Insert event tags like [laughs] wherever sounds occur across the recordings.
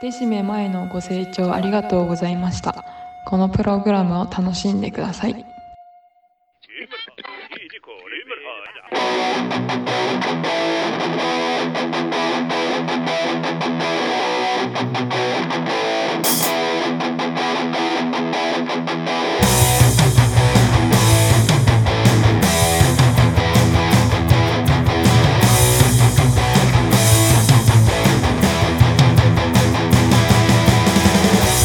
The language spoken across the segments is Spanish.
デシメ前のご清聴ありがとうございました。このプログラムを楽しんでください。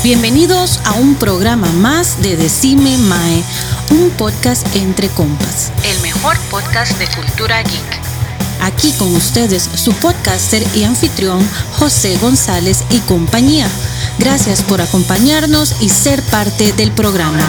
Bienvenidos a un programa más de Decime Mae, un podcast entre compas. El mejor podcast de cultura geek. Aquí con ustedes su podcaster y anfitrión José González y compañía. Gracias por acompañarnos y ser parte del programa.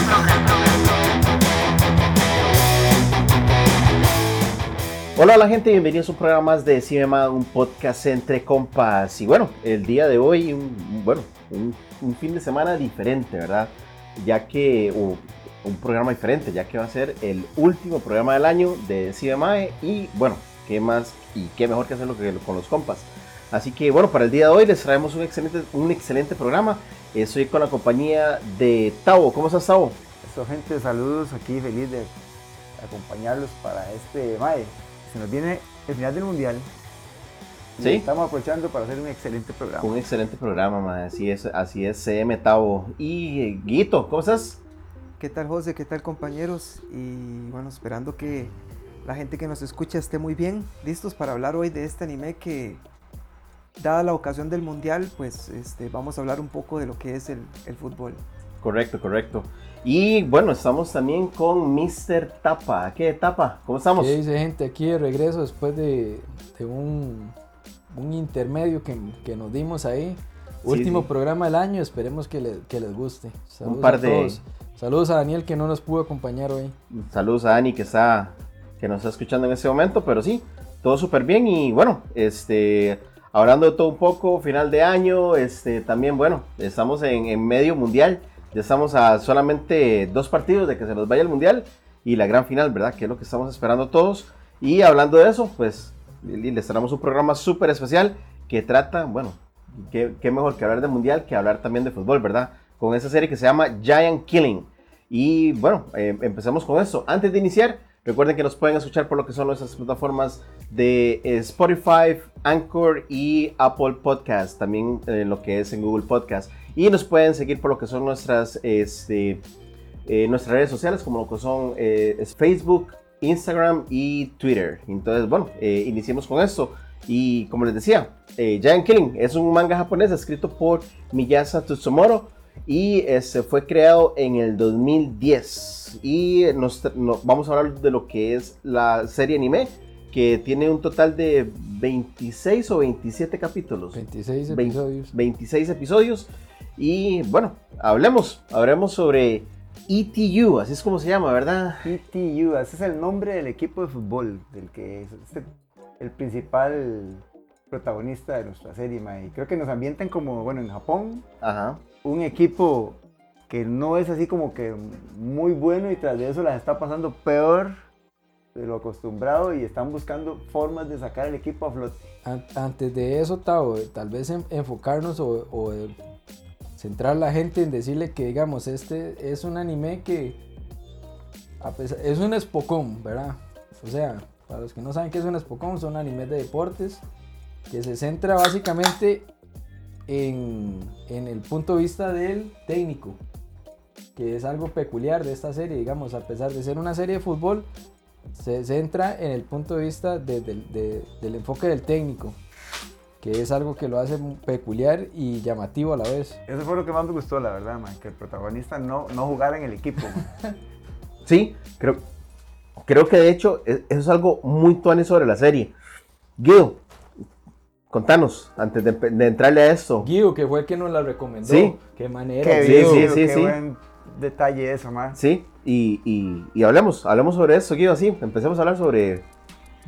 Hola, hola gente, bienvenidos a un programa más de Cinema, un podcast entre compas. Y bueno, el día de hoy, un, bueno, un, fin de semana diferente, ¿verdad? Ya que, o un programa diferente, ya que va a ser el último programa del año de CMA y bueno, qué más y qué mejor que hacerlo que con los compas. Así que bueno, para el día de hoy les traemos un excelente, un excelente programa. Estoy con la compañía de Tavo. ¿Cómo estás, Tavo? Eso, gente, saludos aquí, feliz de acompañarlos para este MAE. Se nos viene el final del mundial. Sí. Estamos aprovechando para hacer un excelente programa. Un excelente programa, man. Así es, así es, CM Tavo. Y eh, Guito, ¿cómo estás? ¿Qué tal José? ¿Qué tal compañeros? Y bueno, esperando que la gente que nos escucha esté muy bien, listos para hablar hoy de este anime que, dada la ocasión del mundial, pues este, vamos a hablar un poco de lo que es el, el fútbol. Correcto, correcto. Y bueno, estamos también con Mr. Tapa. ¿Qué Tapa? ¿Cómo estamos? ¿Qué dice gente aquí de regreso después de, de un, un intermedio que, que nos dimos ahí? Último sí. programa del año, esperemos que, le- que les guste. Saludos par a de- todos. Saludos a Daniel que no nos pudo acompañar hoy. Saludos a Dani que está que nos está escuchando en este momento, pero sí, todo súper bien y bueno, este hablando de todo un poco, final de año, este también bueno, estamos en, en medio mundial, ya estamos a solamente dos partidos de que se nos vaya el mundial y la gran final, ¿verdad? Que es lo que estamos esperando todos. Y hablando de eso, pues Les traemos un programa súper especial que trata, bueno, qué, mejor que hablar de mundial que hablar también de fútbol, ¿verdad? Con esa serie que se llama Giant Killing. Y bueno, eh, empezamos con esto. Antes de iniciar, recuerden que nos pueden escuchar por lo que son nuestras plataformas de eh, Spotify, Anchor y Apple Podcast, también lo que es en Google Podcast. Y nos pueden seguir por lo que son nuestras, este, eh, nuestras redes sociales, como lo que son eh, Facebook, Instagram y Twitter. Entonces, bueno, eh, iniciemos con esto. Y como les decía, eh, Giant Killing es un manga japonés escrito por Miyasa Tsumoto y este fue creado en el 2010. Y nos, no- vamos a hablar de lo que es la serie anime, que tiene un total de 26 o 27 capítulos. 26 Vein- episodios. 26 episodios. Y bueno, hablemos, hablemos sobre ETU, así es como se llama, ¿verdad? ETU, ese es el nombre del equipo de fútbol, del que es este- el principal protagonista de nuestra serie, mae. Y creo que nos ambientan como, bueno, en Japón, Ajá. un equipo que no es así como que muy bueno y tras de eso las está pasando peor de lo acostumbrado y están buscando formas de sacar el equipo a flote. An- Antes de eso, Tavo, tal vez en- enfocarnos o, o, centrar la gente en decirle que, digamos, este es un anime que es un espocón, ¿verdad? O sea, para los que no saben qué es un espocón, son animes de deportes que se centra básicamente en, en el punto de vista del técnico, que es algo peculiar de esta serie, digamos, a pesar de ser una serie de fútbol, se centra en el punto de vista de- del enfoque del técnico, que es algo que lo hace muy peculiar y llamativo a la vez. Eso fue lo que más me gustó, la verdad, man, que el protagonista no, no jugara en el equipo. man. [laughs] Sí, creo, creo que de hecho e- eso es algo muy tuane sobre la serie. Guido, contanos, antes de, de entrarle a esto. Guido, que fue el que nos la recomendó. Sí. Qué manera. Qué Sí, bien, sí, Guido, sí, qué sí. buen detalle eso, man. Sí, y, y, y hablemos, hablemos sobre eso, Guido, así, empecemos a hablar sobre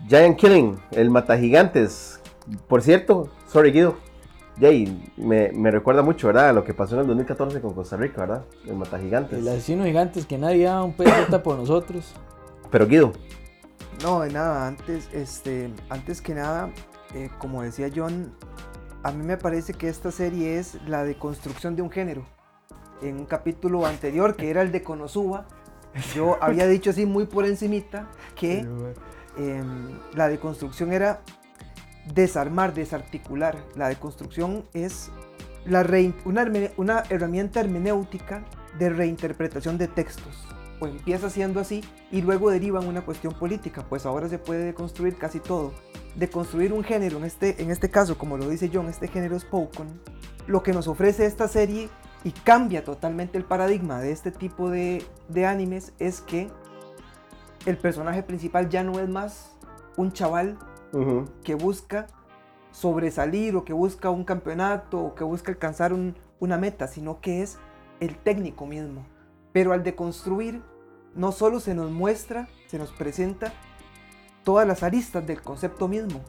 Giant Killing, el Mata Gigantes. Por cierto, sorry Guido, Jay, me, me recuerda mucho, ¿verdad? A lo que pasó en el 2014 con Costa Rica, ¿verdad? El Mata Gigantes. El asesino gigante es que nadie da un peseta por nosotros. Pero Guido, No, de nada, antes, este, antes que nada, eh, como decía John, a mí me parece que esta serie es la deconstrucción de un género. En un capítulo anterior, que era el de Konosuba, yo había dicho así muy por encimita que em, la deconstrucción era desarmar, desarticular. La deconstrucción es una, herramienta hermenéutica de reinterpretación de textos. O empieza siendo así y luego deriva en una cuestión política, pues ahora se puede deconstruir casi todo. Deconstruir un género, en este, en este caso, como lo dice John, este género Spoken, lo que nos ofrece esta serie y cambia totalmente el paradigma de este tipo de, de animes es que el personaje principal ya no es más un chaval Que busca sobresalir o que busca un campeonato o que busca alcanzar un- una meta, sino que es el técnico mismo. Pero al deconstruir, no solo se nos muestra, se nos presenta todas las aristas del concepto mismo.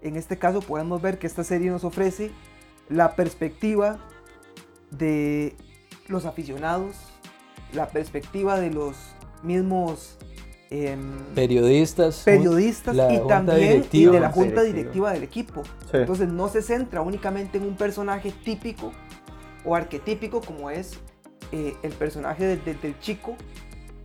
En este caso podemos ver que esta serie nos ofrece la perspectiva de los aficionados, la perspectiva de los mismos em, Periodistas. periodistas la y junta también y de la Junta directiva. del equipo. Sí. Entonces no se centra únicamente en un personaje típico o arquetípico como es eh, el personaje del, chico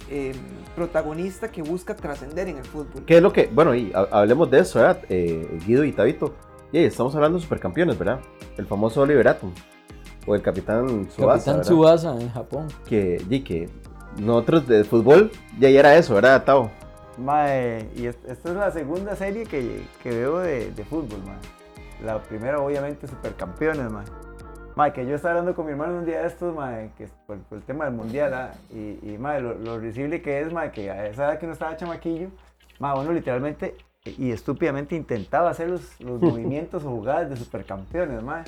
eh, protagonista que busca trascender en el fútbol. ¿Qué es lo que.? Bueno, y ha- hablemos de eso, ¿verdad? Eh, Guido y Tabito. Y estamos hablando de supercampeones, ¿verdad? El famoso Oliver Atom. O el Capitán Tsubasa. Capitán. Tsubasa en Japón. Que, y que nosotros de fútbol ya era eso, ¿verdad, Tao? Mae, y es- esta es la segunda serie que, que veo de, de fútbol, mae. La primera, obviamente, Supercampeones, mae. Mae, que yo estaba hablando con mi hermano un día de estos, mae, que es por, por el tema del mundial, ah, y, y mae, lo, lo risible que es, mae, que a esa edad que uno estaba chamaquillo, mae, uno literalmente y estúpidamente intentaba hacer los, los [laughs] movimientos o jugadas de Supercampeones, mae.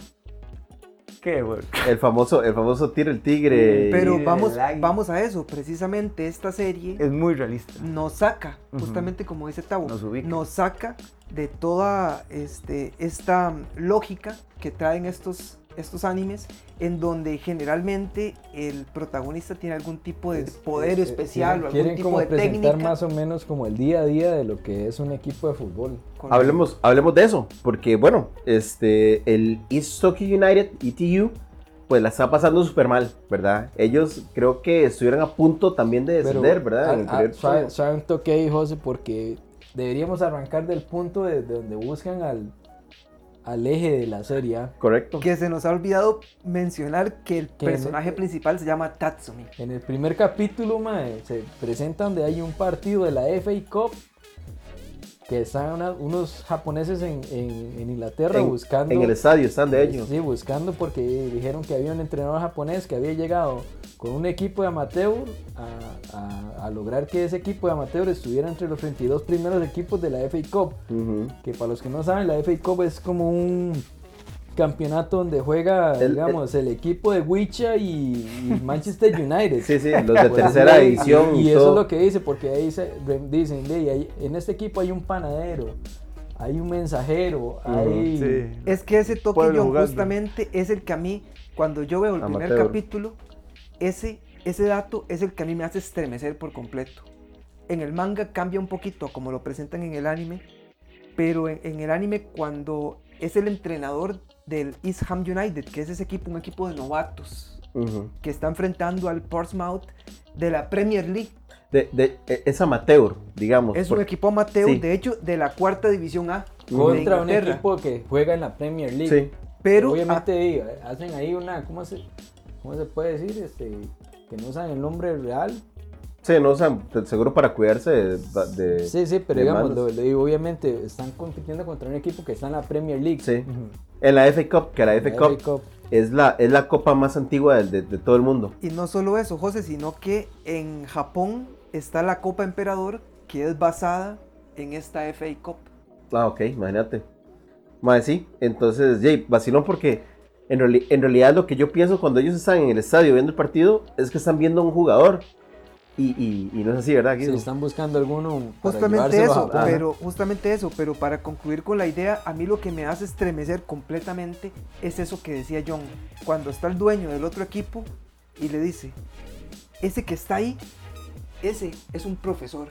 Qué. El famoso, el famoso tiro el tigre. Pero Sí, vamos, vamos a eso, precisamente esta serie Es muy realista. nos saca, justamente como dice Tavo, Nos ubica. nos saca de toda este, esta lógica que traen estos, estos animes, en donde generalmente el protagonista tiene algún tipo de poder Eh, especial o algún Quieren tipo como de presentar técnica. más o menos como el día a día de lo que es un equipo de fútbol. Hablemos, hablemos de eso, porque bueno, este, el East Tokyo United, ETU, pues la está pasando súper mal, ¿verdad? Ellos creo que estuvieron a punto también de Pero, descender, ¿verdad? En el primer suave, torneo. suave un toque ahí, José, porque deberíamos arrancar del punto de, de donde buscan al, al eje de la serie. ¿ah? Correcto. Que se nos ha olvidado mencionar que el Que personaje principal se llama Tatsumi. En el primer capítulo, mae, se presenta donde hay un partido de la FA Cup que están una- unos japoneses en, en- en Inglaterra En- buscando. En el estadio están de ellos. Sí, buscando porque dijeron que había un entrenador japonés que había llegado con un equipo de amateur a, a- a lograr que ese equipo de amateur estuviera entre los 32 primeros equipos de la FA Cup. Que para los que no saben, la FA Cup es como un campeonato donde juega, El- digamos, el, equipo de Wicha y, y Manchester [laughs] United. Sí, sí, los de [laughs] tercera y- división. Y, Y, eso todo. es lo que dice, porque ahí se, dicen, "Ve, ahí- en este equipo hay un panadero, hay un mensajero, hay... Sí. Es que ese toque jugando. justamente es el que a mí, cuando yo veo el primer capítulo, ese, ese dato es el que a mí me hace estremecer por completo. En el manga cambia un poquito como lo presentan en el anime, pero en, en el anime cuando es el entrenador del East Ham United, que es ese equipo, un equipo de novatos, Ujú. que está enfrentando al Portsmouth de la Premier League. de, de- e- es amateur, digamos. Es un por- equipo amateur, sí. de hecho, de la cuarta división A. Contra un equipo que juega en la Premier League. Sí. Pero Obviamente di, hacen ahí una, ¿cómo se, cómo se puede decir? Este, que no usan el nombre real. Sí, no, de- seguro para cuidarse de. de- Sí, sí, pero digamos, malos. lo- lo digo, obviamente están compitiendo contra un equipo que está en la Premier League. Sí. En la FA Cup, que la FA La Cup, FA Cup. Es, la, es la copa más antigua de, de- de todo el mundo. Y no solo eso, José, sino que en Japón está la Copa Emperador, que es basada en esta FA Cup. Ah, ok, imagínate. Madre, sí. Entonces, Jay, vacilón porque en, reali- en realidad lo que yo pienso cuando ellos están en el estadio viendo el partido es que están viendo a un jugador. Y, y- y no es así, ¿verdad? Sí, están buscando alguno para Justamente a eso, Japón. pero justamente eso, pero para concluir con la idea, a mí lo que me hace estremecer completamente es eso que decía John, cuando está el dueño del otro equipo y le dice, ese que está ahí, ese es un profesor,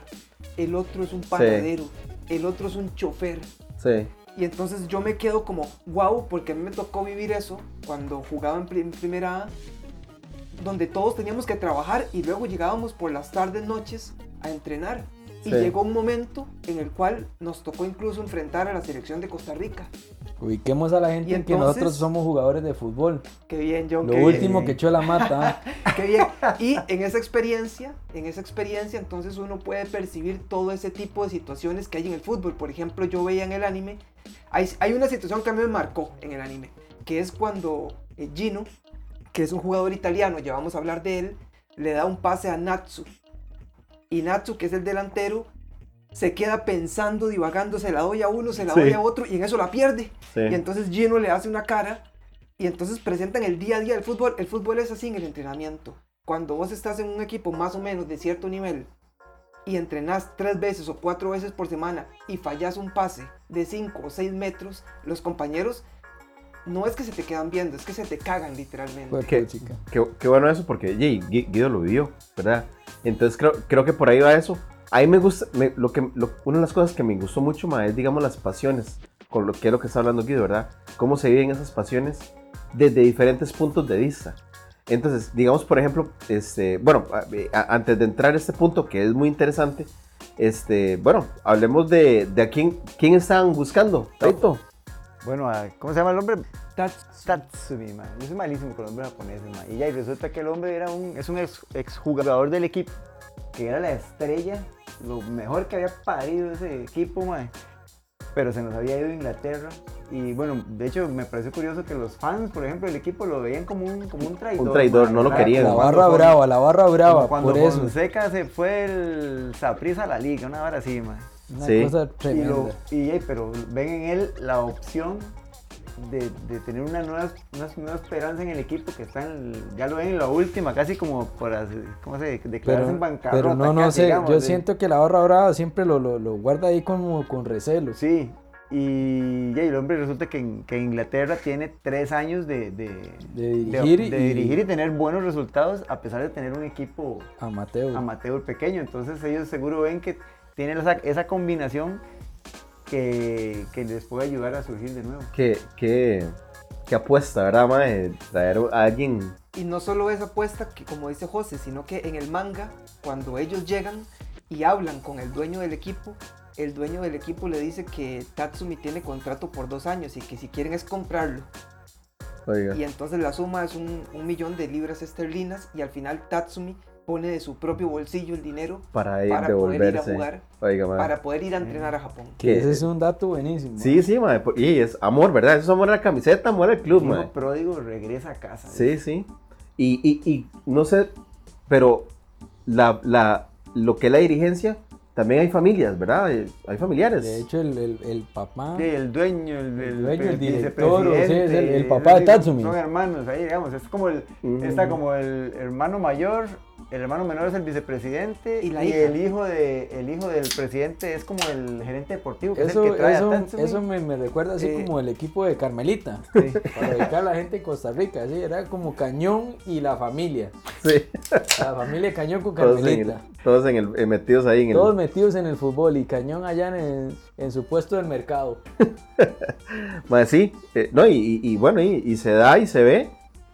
el otro es un panadero, el otro es un chofer, Sí. Y entonces yo me quedo como, wow, porque a mí me tocó vivir eso cuando jugaba en, pri- en primera A, donde todos teníamos que trabajar y luego llegábamos por las tardes, noches a entrenar. Y Sí. llegó un momento en el cual nos tocó incluso enfrentar a la selección de Costa Rica. Ubiquemos a la gente Y en que entonces- nosotros somos jugadores de fútbol. Qué bien, John. Lo qué último bien. que echó la mata. ¿ah? [laughs] Qué bien. Y en esa experiencia, en esa experiencia, entonces uno puede percibir todo ese tipo de situaciones que hay en el fútbol. Por ejemplo, yo veía en el anime, hay, hay una situación que a mí me marcó en el anime, que es cuando eh, Gino, que es un jugador italiano, ya vamos a hablar de él, le da un pase a Natsu. Y Natsu, que es el delantero, se queda pensando, divagando, se la doy a uno, se la Sí. doy a otro, y en eso la pierde. Sí. Y entonces Gino le hace una cara y entonces presentan el día a día del fútbol. El fútbol es así en el entrenamiento. Cuando vos estás en un equipo más o menos de cierto nivel y entrenás tres veces o cuatro veces por semana y fallas un pase de cinco o seis metros, los compañeros no es que se te quedan viendo, es que se te cagan literalmente. ¿Qué? puchica. Qué, qué bueno eso, porque Jay, Guido lo vivió, ¿verdad? Entonces creo, creo que por ahí va eso. A mí me gusta, me- lo que, lo- una de las cosas que me gustó mucho más es, digamos, las pasiones, con lo que es lo que está hablando Guido, ¿verdad? Cómo se viven esas pasiones desde diferentes puntos de vista. Entonces, digamos, por ejemplo, este, bueno, a- a- antes de entrar a este punto que es muy interesante, este, bueno, hablemos de, de a quién, quién estaban buscando, Taito. Bueno, a- ¿cómo se llama el hombre? Tats- Tatsumi, man. Yo soy malísimo con los nombres japoneses, man. Y ya, y resulta que el hombre era un, es un ex, exjugador del equipo, que era la estrella, lo mejor que había parido ese equipo, man. Pero se nos había ido a Inglaterra. Y bueno, de hecho me pareció curioso que los fans, por ejemplo, del equipo lo veían como un, como un traidor. Un traidor, no lo querían. La barra brava, la barra brava, cuando por eso. Fonseca se fue el Saprissa a la liga, una hora así, man. Una Sí. cosa Y lo, y, pero ven en él la opción de, de tener una nueva, una nueva esperanza en el equipo que está en, el- ya lo ven en la última, casi como por así- ¿cómo se declararse en bancarrota. pero no, no casi, sé, digamos, yo sí. siento que la barra brava siempre lo, lo, lo guarda ahí como con recelos. Sí, y, ya, y el hombre resulta que en, que Inglaterra tiene tres años de, de, De dirigir de y- dirigir y tener buenos resultados a pesar de tener un equipo Amateur. amateur pequeño. Entonces ellos seguro ven que tienen esa, esa combinación que, que les puede ayudar a surgir de nuevo. Qué, qué, qué apuesta, ¿verdad, mae? Traer a alguien Y no solo esa apuesta, que como dice José, sino que en el manga, cuando ellos llegan y hablan con el dueño del equipo, el dueño del equipo le dice que Tatsumi tiene contrato por dos años y que si quieren es comprarlo. Oiga. Y entonces la suma es un, un millón de libras esterlinas y al final Tatsumi pone de su propio bolsillo el dinero para ir para poder ir a jugar, Oiga, para poder ir a entrenar a Japón. Que ese es un dato buenísimo. Sí, sí, mae. po- Y es amor, ¿verdad? Eso es amor a la camiseta, amor al club. Hijo pródigo regresa a casa. Sí, sí. Y, y, y no sé, pero la, la, lo que es la dirigencia, también hay familias, ¿verdad? Eh, Hay familiares. De hecho, el, el, el papá. Sí, el dueño, el, El dueño, el director, sí, es el- papá de Tatsumi. Son hermanos, ahí digamos, es como el, está como el hermano mayor, el hermano menor es el vicepresidente Y y, la hija. el hijo de el hijo del presidente es como el gerente deportivo, que es Eso, el que trae eso, a Tatsumi. eso me, me recuerda así Eh, como el equipo de Carmelita. Sí. Para ubicar a la gente en Costa Rica. Así era como Cañón y la familia. Sí. La familia Cañón con Todos, en el- Carmelita. todos en el, eh, metidos ahí en el. Todos metidos en el fútbol y Cañón allá en, el- en su puesto del mercado. [laughs] Mae, sí. eh, no, y, y- y bueno, y, y se da y se ve.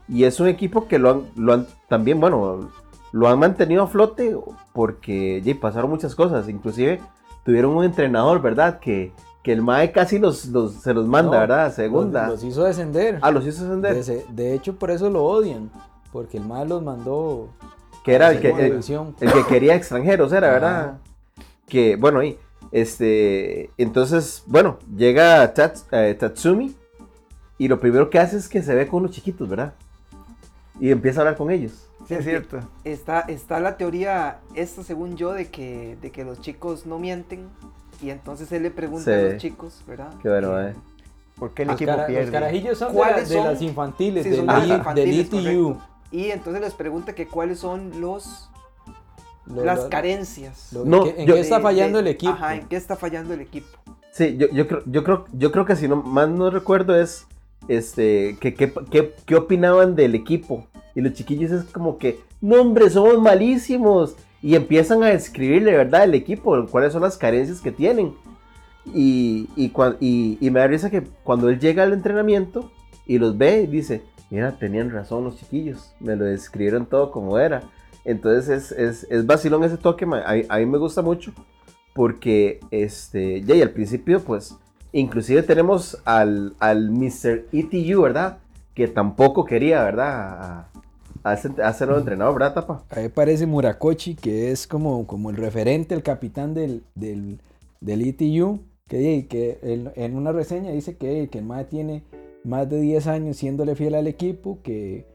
Y es un equipo que lo han, lo han también, bueno, lo han mantenido a flote porque pasaron muchas cosas. Inclusive tuvieron un entrenador, ¿verdad? Que, que el MAE casi los, los- se los manda, No, ¿verdad? Segunda. Los, los hizo descender. ah, los hizo ascender. de, hecho, por eso lo odian. Porque el mal los mandó. Que era el que, el, que quería extranjeros, era, ¿verdad? Ajá. Que, bueno, y este, entonces, bueno, llega Tats- eh, Tatsumi y lo primero que hace es que se ve con unos chiquitos, ¿verdad? Y empieza a hablar con ellos. Sí, es cierto. Está, está la teoría, esta según yo, de que, de que los chicos no mienten. Y entonces él le pregunta a Sí. los chicos, ¿verdad? Qué bueno, Eh, eh. ¿Por qué el Los, equipo cara- los pierde? carajillos son de, ¿Cuáles la- de son? las infantiles, Sí, de las Elite- infantiles, del ETU. correcto. Y entonces les pregunta que cuáles son los, Lo- las lo- carencias. lo- No, ¿en qué- ¿En yo- qué está de- fallando de- el equipo? Ajá, ¿en qué está fallando el equipo? Sí, yo, yo, creo, yo, creo, yo creo que si no más no recuerdo es este que- qué opinaban del equipo. Y los chiquillos es como que, no hombre, somos malísimos. Y empiezan a describirle, ¿verdad? El equipo, cuáles son las carencias que tienen. Y, y, y- y me da risa que cuando él llega al entrenamiento y los ve, dice, mira, tenían razón los chiquillos, me lo describieron todo como era. Entonces es, es, es vacilón ese toque, a, a mí me gusta mucho porque, este, ya y al principio, pues, inclusive tenemos al, al Mr. ETU, ¿verdad? Que tampoco quería, ¿verdad? A, a ese, a ese nuevo entrenador, ¿verdad, Tapa? Ahí parece Murakochi, que es como, como el referente, el capitán del, del, del ETU, que, que en, en una reseña dice que, que el MAE tiene más de 10 años siéndole fiel al equipo, que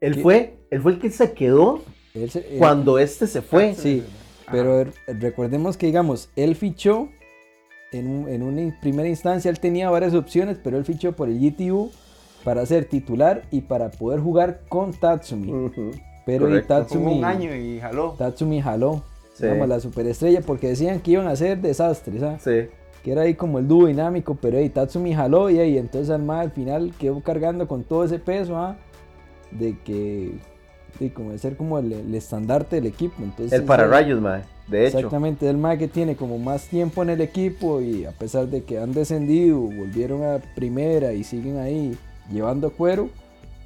Él ¿Qué? fue, él fue el que se quedó él se- él- cuando este se fue. Sí, pero er- recordemos que, digamos, él fichó, en, un- en una primera instancia él tenía varias opciones, pero él fichó por el GTU para ser titular y para poder jugar con Tatsumi. Ujú, Pero y correcto. Jugó Tatsumi, un año y jaló. Tatsumi jaló, Sí. digamos, la superestrella, porque decían que iban a ser desastres, ¿ah? Sí. que era ahí como el dúo dinámico, pero ahí Tatsumi jaló y ahí entonces al más al final quedó cargando con todo ese peso, ¿ah? de que, de como de ser como el, el estandarte del equipo. Entonces, El para él- rayos, mae. De hecho. Exactamente, el más que tiene como más tiempo en el equipo y a pesar de que han descendido, volvieron a primera y siguen ahí llevando cuero,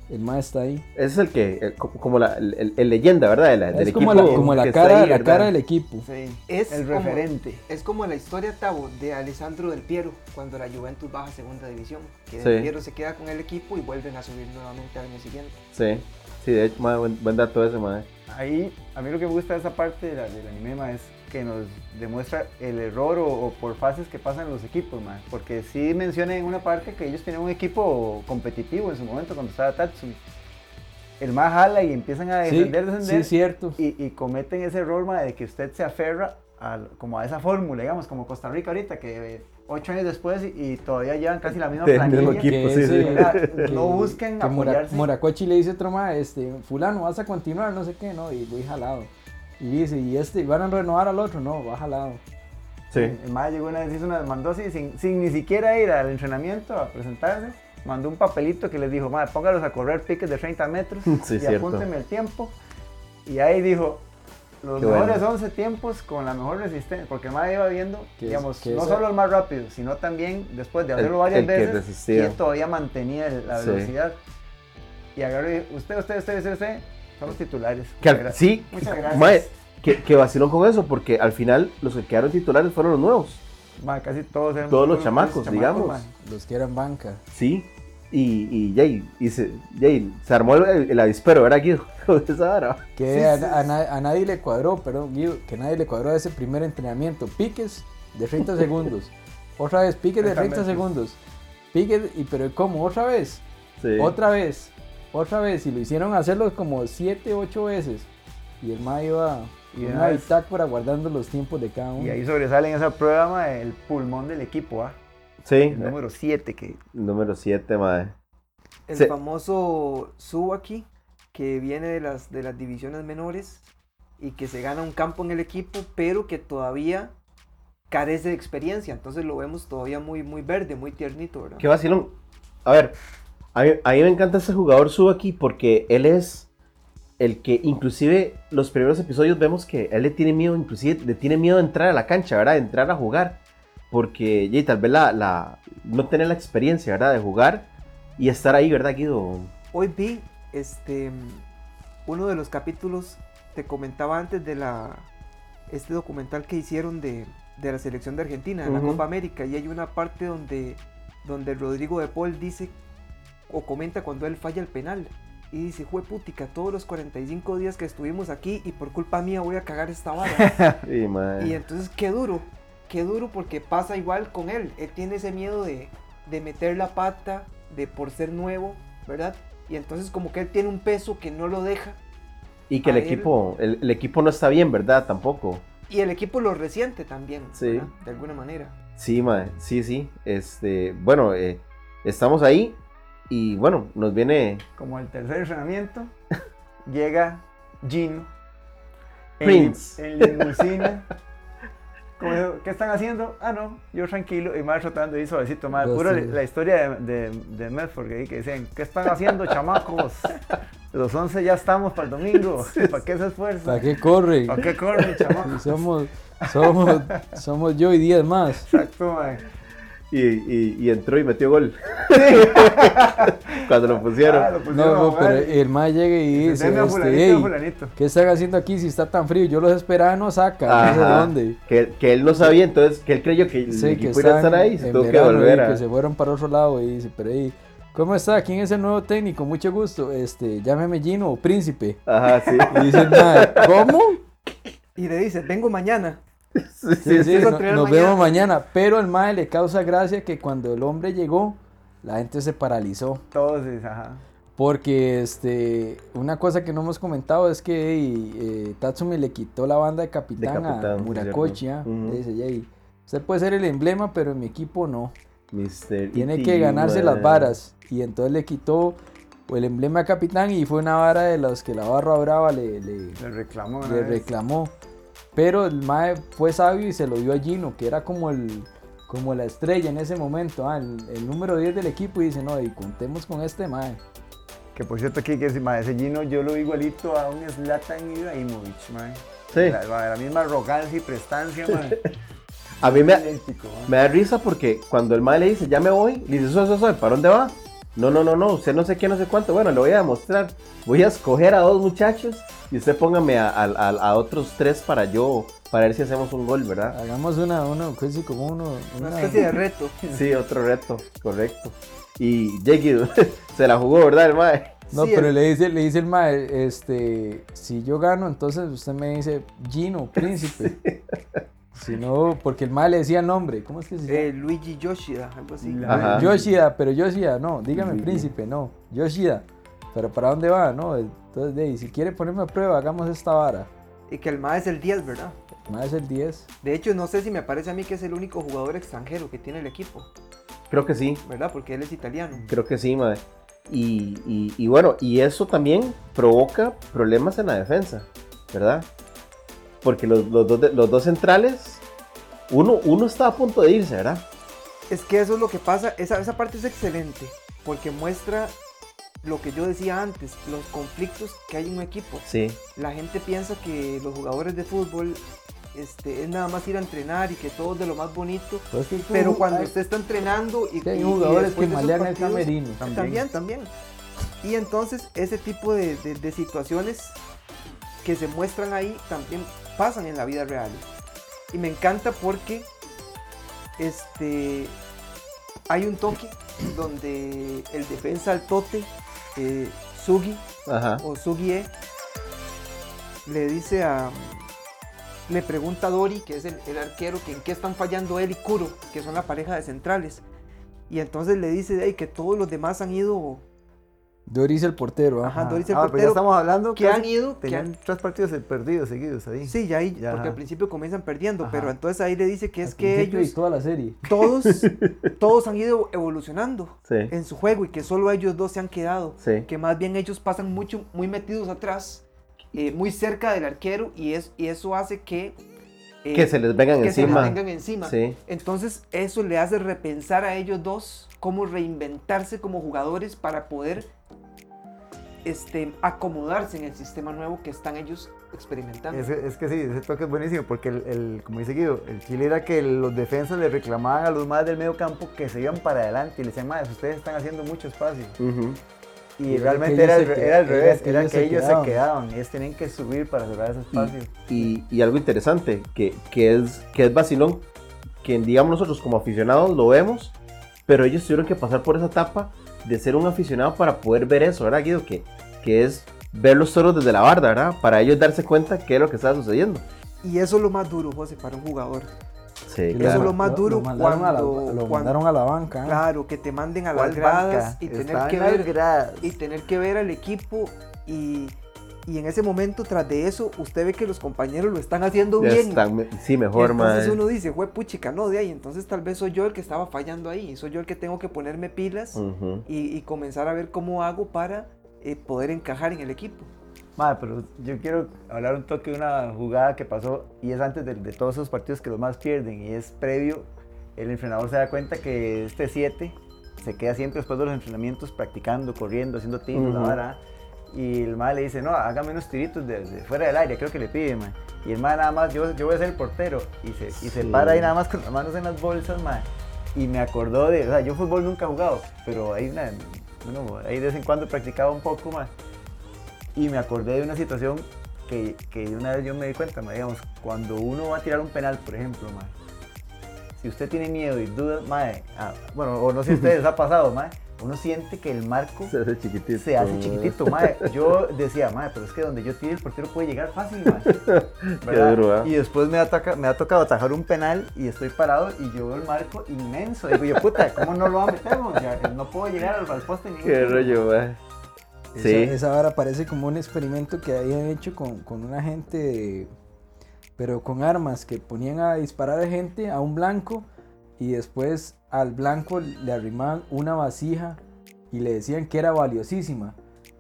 el más está ahí. Ese es el que, co- como la el, el- leyenda, ¿verdad? De la- del es como equipo la, como la cara, ahí, la cara del equipo. Sí. Es el como- referente. Es como la historia, Tavo, de Alessandro Del Piero, cuando la Juventus baja a segunda división. Que Sí. Del Piero se queda con el equipo y vuelven a subir nuevamente al año siguiente. Sí, sí, de hecho, mae, buen, buen dato ese, mae. Ahí, a mí lo que me gusta de esa parte de del anime ma, es que nos demuestra el error o, o por fases que pasan los equipos, ma. porque sí menciona en una parte que ellos tenían un equipo competitivo en su momento cuando estaba Tatsumi. El más jala y empiezan a Sí, defender, defender sí, cierto. y, y cometen ese error ma, de que usted se aferra a, como a esa fórmula, digamos, como Costa Rica ahorita, que ocho años después y, y todavía llevan casi la misma planilla. mismo equipo, sí, sí. no [laughs] busquen que Mora- apoyarse. Moracochi le dice a otro ma, este, fulano, vas a continuar, no sé qué, no, y voy jalado. Y dice, y este, ¿van a renovar al otro? No, va jalado. Sí. El MAE llegó una vez, hizo una, mandó así, sin, sin ni siquiera ir al entrenamiento a presentarse, mandó un papelito que les dijo, MAE, póngalos a correr piques de 30 metros [laughs] Sí, y cierto. apúntenme el tiempo. Y ahí dijo, los Qué mejores bueno. 11 tiempos con la mejor resistencia, porque MAE iba viendo, digamos, no solo el más rápido, sino también después de El- hacerlo varias el que veces, resistía. que todavía mantenía la Sí. velocidad. Y agarró y dijo, usted, usted, usted, usted, usted, son los titulares. Que al- sí, Muchas gracias. mae, que, que vacilón con eso, porque al final los que quedaron titulares fueron los nuevos. Ma, casi todos eran Todos los chamacos, digamos. ma. Los que eran banca. Sí. Y, y, yay, y se, armó el, el avispero, ¿verdad, Guido? [laughs] Con esa vara. Que a, a na- a nadie le cuadró, perdón, Guido, que nadie le cuadró ese primer entrenamiento. Piques de 30 [laughs] segundos. Otra vez, piques de 30 30 metros. segundos. Piques, y pero ¿cómo? ¿Otra vez? Sí. Otra vez. Otra vez. Y lo hicieron hacerlo como 7, 8 veces. Y el ma iba Y una bitácora guardando los tiempos de cada uno. Y ahí sobresale en esa prueba ma, el pulmón del equipo, ¿ah? Sí, el número 7 que número 7, madre. El Sí. famoso Subaki, que viene de las, de las divisiones menores y que se gana un campo en el equipo, pero que todavía carece de experiencia. Entonces lo vemos todavía muy, muy verde, muy tiernito, ¿verdad? Qué vacilón. A ver, a mí, a mí me encanta ese jugador Subaki porque él es el que inclusive los primeros episodios vemos que él le tiene miedo, inclusive le tiene miedo de entrar a la cancha, ¿verdad? De entrar a jugar. Porque ya, tal vez la, la- no tener la experiencia, ¿verdad? De jugar y estar ahí, ¿verdad, Guido? Hoy vi este uno de los capítulos, te comentaba antes de la este documental que hicieron de, de la selección de Argentina, de la Ujú. Copa América, y hay una parte donde, donde Rodrigo de Paul dice o comenta cuando él falla el penal. Y dice, fue putica, todos los 45 días que estuvimos aquí y por culpa mía voy a cagar esta vara. [laughs] Sí, y entonces, qué duro, qué duro porque pasa igual con él. Él tiene ese miedo de, de meter la pata, de por ser nuevo, ¿verdad? Y entonces como que él tiene un peso que no lo deja. Y que el él- equipo, el, el equipo no está bien, ¿verdad? Tampoco. Y el equipo lo resiente también, Sí. ¿verdad? De alguna manera. Sí. Sí, sí. Este, bueno, eh, estamos ahí y bueno, nos viene como el tercer entrenamiento [laughs] llega Gino en Prince. lim- en limusina Como dijo, ¿qué están haciendo? Ah, no, yo tranquilo. Y más tratando de ir suavecito, más Los puro tres. la historia de, de, de Medford, que, que decían, ¿qué están haciendo, chamacos? Los 11 ya estamos para el domingo. [laughs] ¿Para qué se esfuerzan? ¿Para qué corre? ¿Para qué corren, Si chamacos? somos, Somos, somos yo y 10 más. Exacto, mae. Y, y, y entró y metió gol. [laughs] Cuando lo pusieron. Ah, lo pusieron No, no, pero el mae llega y dice, este, fulanito, "Ey, a fulanito. ¿qué están haciendo aquí si está tan frío? Yo los esperaba, no saca, no sé Ajá. dónde. Que, que él no sabía, entonces que él creyó que el Sí, que equipo iba a estar ahí se tuvo que volver a. que se fueron para otro lado y dice, pero ahí, ¿cómo está? ¿Quién es el nuevo técnico? Mucho gusto. Este, llámeme Gino Príncipe. Ajá, sí. Y dice, el mae, [laughs] ¿cómo? Y le dice, vengo mañana. Sí, Sí, no- nos mañana. vemos mañana. Pero al mae le causa gracia que cuando el hombre llegó, la gente se paralizó. Todos, sí, ajá. Porque este, una cosa que no hemos comentado es que eh, Tatsumi le quitó la banda de capitán, capitán, a Murakochi. cierto. ¿ah? Le dice, "Ey, usted puede ser el emblema, pero en mi equipo no. Mr. Tiene E.T., que ganarse las varas. Y entonces le quitó el emblema de capitán y fue una vara de los que la barra brava le, le- Le reclamó le vez. reclamó. Pero el Mae fue sabio y se lo dio a Gino, que era como el como la estrella en ese momento, ah, el, el número 10 del equipo, y dice, no, y contemos con este Mae. Que por cierto aquí que mae, ese Gino yo lo vi igualito a un Zlatan Ibrahimovic, mae. Sí. La, misma arrogancia y prestancia, mae. [laughs] A mí me, da risa porque cuando el mae le dice, ya me voy, le dice, eso, eso, eso, ¿para dónde va? No, no, no, no, usted no sé qué, no sé cuánto. Bueno, le voy a demostrar. Voy a escoger a dos muchachos y usted póngame a, a- a- a otros tres para yo, para ver si hacemos un gol, ¿verdad? Hagamos una, una, casi como uno, Una una- especie de reto. [laughs] Sí, otro reto, correcto. Y Jackie [laughs] se la jugó, ¿verdad, el mae? No, Sí, pero el- le dice, le dice el Mae, este, si yo gano, entonces usted me dice Gino, príncipe. Si [laughs] no, porque el Mae le decía el nombre, ¿cómo es que se llama? Eh, Luigi Yoshida, algo así. Ajá. Yoshida, pero Yoshida, no, dígame Luigi. príncipe, no, Yoshida. Pero ¿para dónde va? No, entonces, de ahí, si quiere ponerme a prueba, hagamos esta vara. Y que el MA es el 10, ¿verdad? Más es el 10. De hecho, no sé si me parece a mí que es el único jugador extranjero que tiene el equipo, Creo que sí, ¿verdad? Porque él es italiano. creo que sí, mae. Y, y- y bueno, y eso también provoca problemas en la defensa, ¿verdad? Porque los, los dos, los dos centrales, uno, uno está a punto de irse, ¿verdad? Es que eso es lo que pasa, esa, esa parte es excelente, porque muestra lo que yo decía antes, los conflictos que hay en un equipo. Sí, La gente piensa que los jugadores de fútbol este, es nada más ir a entrenar y que todo es de lo más bonito, Pues pero tú- cuando hay- usted está entrenando y, que hay y jugadores que malean el camerino. También, también. Y entonces ese tipo de, de- de situaciones que se muestran ahí también pasan en la vida real. Y me encanta porque este hay un toque donde el defensa al tote, eh, Sugi ajá. o Sugie, le dice a. Le pregunta a Dori, que es el, el arquero, que en qué están fallando él y Kuro, que son la pareja de centrales. Y entonces le dice "Ey, que todos los demás han ido. Doris el portero, Ajá, ajá. Doris el Ah, pero ya portero. estamos hablando que han ido. que Tenían han- tres partidos perdidos seguidos ahí. sí, ya ahí, Ya, porque ajá. al principio comienzan perdiendo, Ajá. pero entonces ahí le dice que es Al que principio y ellos, toda la serie. [laughs] todos, [laughs] todos han ido evolucionando Sí, en su juego y que solo ellos dos se han quedado. sí. que más bien ellos pasan mucho, muy metidos atrás, eh, muy cerca del arquero y, es, y eso hace que... eh, Que se les vengan que se les encima. vengan encima. Sí, Entonces eso le hace repensar a ellos dos cómo reinventarse como jugadores para poder este, acomodarse en el sistema nuevo que están ellos experimentando. Es, es que sí, ese toque es buenísimo porque, el, el- como dice Guido, el Chile era que los defensas le reclamaban a los más del medio campo que se iban para adelante y le decían, más ustedes están haciendo mucho espacio. ujú. Y Y realmente era, se que- era al era revés, que era ellos que se ellos quedaban. se quedaban, ellos tenían que subir para cerrar ese espacio. Y, y algo interesante, que, que, es, que es vacilón, que digamos nosotros como aficionados lo vemos, pero ellos tuvieron que pasar por esa etapa de ser un aficionado para poder ver eso, ¿verdad, Guido? Que, que es ver los toros desde la barda, ¿verdad? Para ellos darse cuenta qué es lo que está sucediendo. Y eso es lo más duro, José, para un jugador. Sí, Eso claro. es lo más duro mandaron a la- cuando- lo cuando- mandaron a la banca. ¿eh? Claro, que te manden a ¿Cuál las gradas banca? y tener que ver gradas. y tener que ver al equipo y, y en ese momento tras de eso usted ve que los compañeros lo están haciendo Ya bien. están sí, mejor, entonces madre. uno dice, fue puchica, no, de ahí, entonces tal vez soy yo el que estaba fallando ahí, soy yo el que tengo que ponerme pilas Ujú. y, y comenzar a ver cómo hago para eh, poder encajar en el equipo. Madre, pero yo quiero hablar un toque de una jugada que pasó y es antes de, de todos esos partidos que los más pierden y es previo. El entrenador se da cuenta que este 7 se queda siempre después de los entrenamientos practicando, corriendo, haciendo tiros, la Ujú. vara. Y el mae le dice, no, hágame unos tiritos de, de fuera del aire, creo que le pide, mae. Y el mae nada más, yo, yo voy a ser el portero. Y se, y se Sí. para ahí nada más con las manos en las bolsas, mae. Y me acordó de, o sea, yo fútbol nunca he jugado, pero ahí, una, uno, ahí de vez en cuando practicaba un poco más. Y me acordé de una situación que, que una vez yo me di cuenta, mae, digamos, cuando uno va a tirar un penal, por ejemplo, mae, si usted tiene miedo y dudas, mae, ah, bueno, o no sé si a ustedes [laughs] ha pasado, mae, uno siente que el marco Se hace chiquitito. se hace chiquitito, mae. Yo decía, mae, pero es que donde yo tire el portero puede llegar fácil, mae. [laughs] ¿Verdad? duro, ¿eh? Y después me ha, toca- me ha tocado atajar un penal y estoy parado y yo veo el marco inmenso. Digo yo, puta, ¿cómo no lo va a meter? mo? Ya, no puedo llegar al, al poste ni Qué rollo, mae. Esa, Sí. esa vara parece como un experimento que habían hecho con, con una gente, de- pero con armas, que ponían a disparar a gente a un blanco y después al blanco le arrimaban una vasija y le decían que era valiosísima.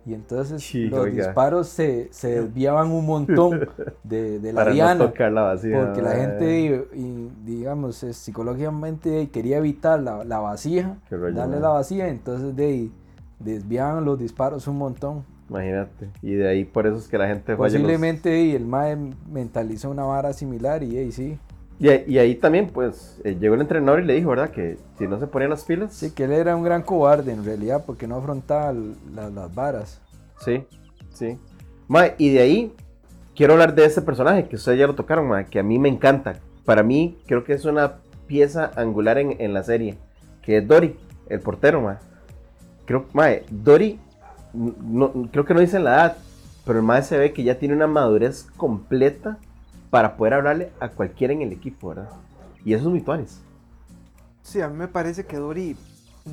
Y entonces Sí, los oiga. disparos se, se desviaban un montón de, [laughs] de la Para diana. no tocar la. Porque la gente, y- digamos, eh, psicológicamente quería evitar la, la vasija, rollo, darle mae. la vasija, entonces de desviaban los disparos un montón. Imagínate. Y de ahí por eso es que la gente falla los- Posiblemente y el MAE mentalizó una vara similar y ahí sí. Y, ahí- y ahí también, pues, eh, llegó el entrenador y le dijo, ¿verdad? Que si no se ponían las pilas. Sí, que él era un gran cobarde en realidad porque no afrontaba la- las varas. Sí, sí. Mae, y de ahí quiero hablar de este personaje que ustedes ya lo tocaron, mae, que a mí me encanta. Para mí creo que es una pieza angular en, en la serie, que es Dory, el portero, mae. Creo, mae, Dory, no, creo que no dicen la edad, pero el mae se ve que ya tiene una madurez completa para poder hablarle a cualquiera en el equipo, ¿verdad? Y eso es muy tuanis. Sí, a mí me parece que Dori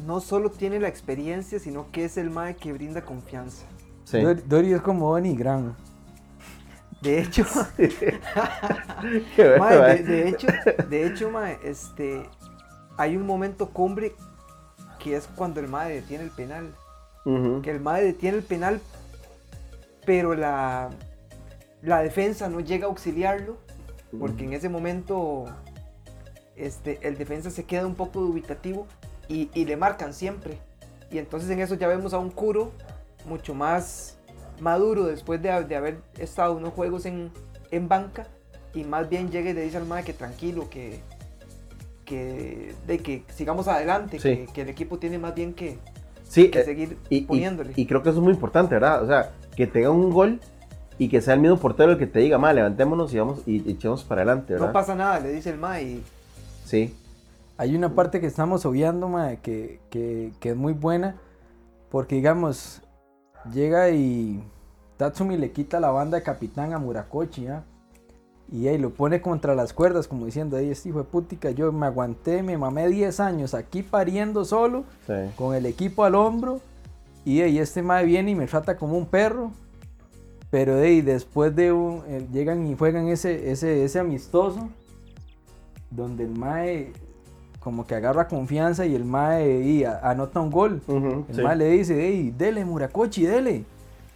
no solo tiene la experiencia, sino que es el mae que brinda confianza. Sí. Dori, Dori es como Donnie Gran. De hecho, [laughs] [laughs] Qué bueno, mae, mae. de, de hecho, de hecho, mae, este, hay un momento cumbre que es cuando el mae detiene el penal. Que el mae detiene el penal, pero la, la defensa no llega a auxiliarlo, porque en ese momento este, el defensa se queda un poco dubitativo y, y le marcan siempre. Y entonces en eso ya vemos a un Kuro mucho más maduro después de, de haber estado unos juegos en, en banca y más bien llega y le dice al mae que tranquilo, que, que, de que sigamos adelante, Sí. que, que el equipo tiene más bien que, Sí, que eh, seguir y, y- poniéndole. y creo que eso es muy importante, ¿verdad? O sea, que tenga un gol y que sea el mismo portero el que te diga, ma, levantémonos y vamos y echemos para adelante, ¿verdad? no pasa nada, le dice el mae y Sí, Hay una parte que estamos obviando, mae, que, que, que es muy buena. Porque, digamos, llega y Tatsumi le quita la banda de capitán a Murakochi, ¿ya? Y ahí lo pone contra las cuerdas, como diciendo, ahí este hijo de putica, yo me aguanté, me mamé 10 años aquí pariendo solo, sí. con el equipo al hombro. Y ahí este mae viene y me trata como un perro. Pero de después de un, eh, llegan y juegan ese, ese, ese amistoso, donde el mae como que agarra confianza y el mae y a- anota un gol. Ujú, El sí. mae le dice, hey, dele Murakochi, dele.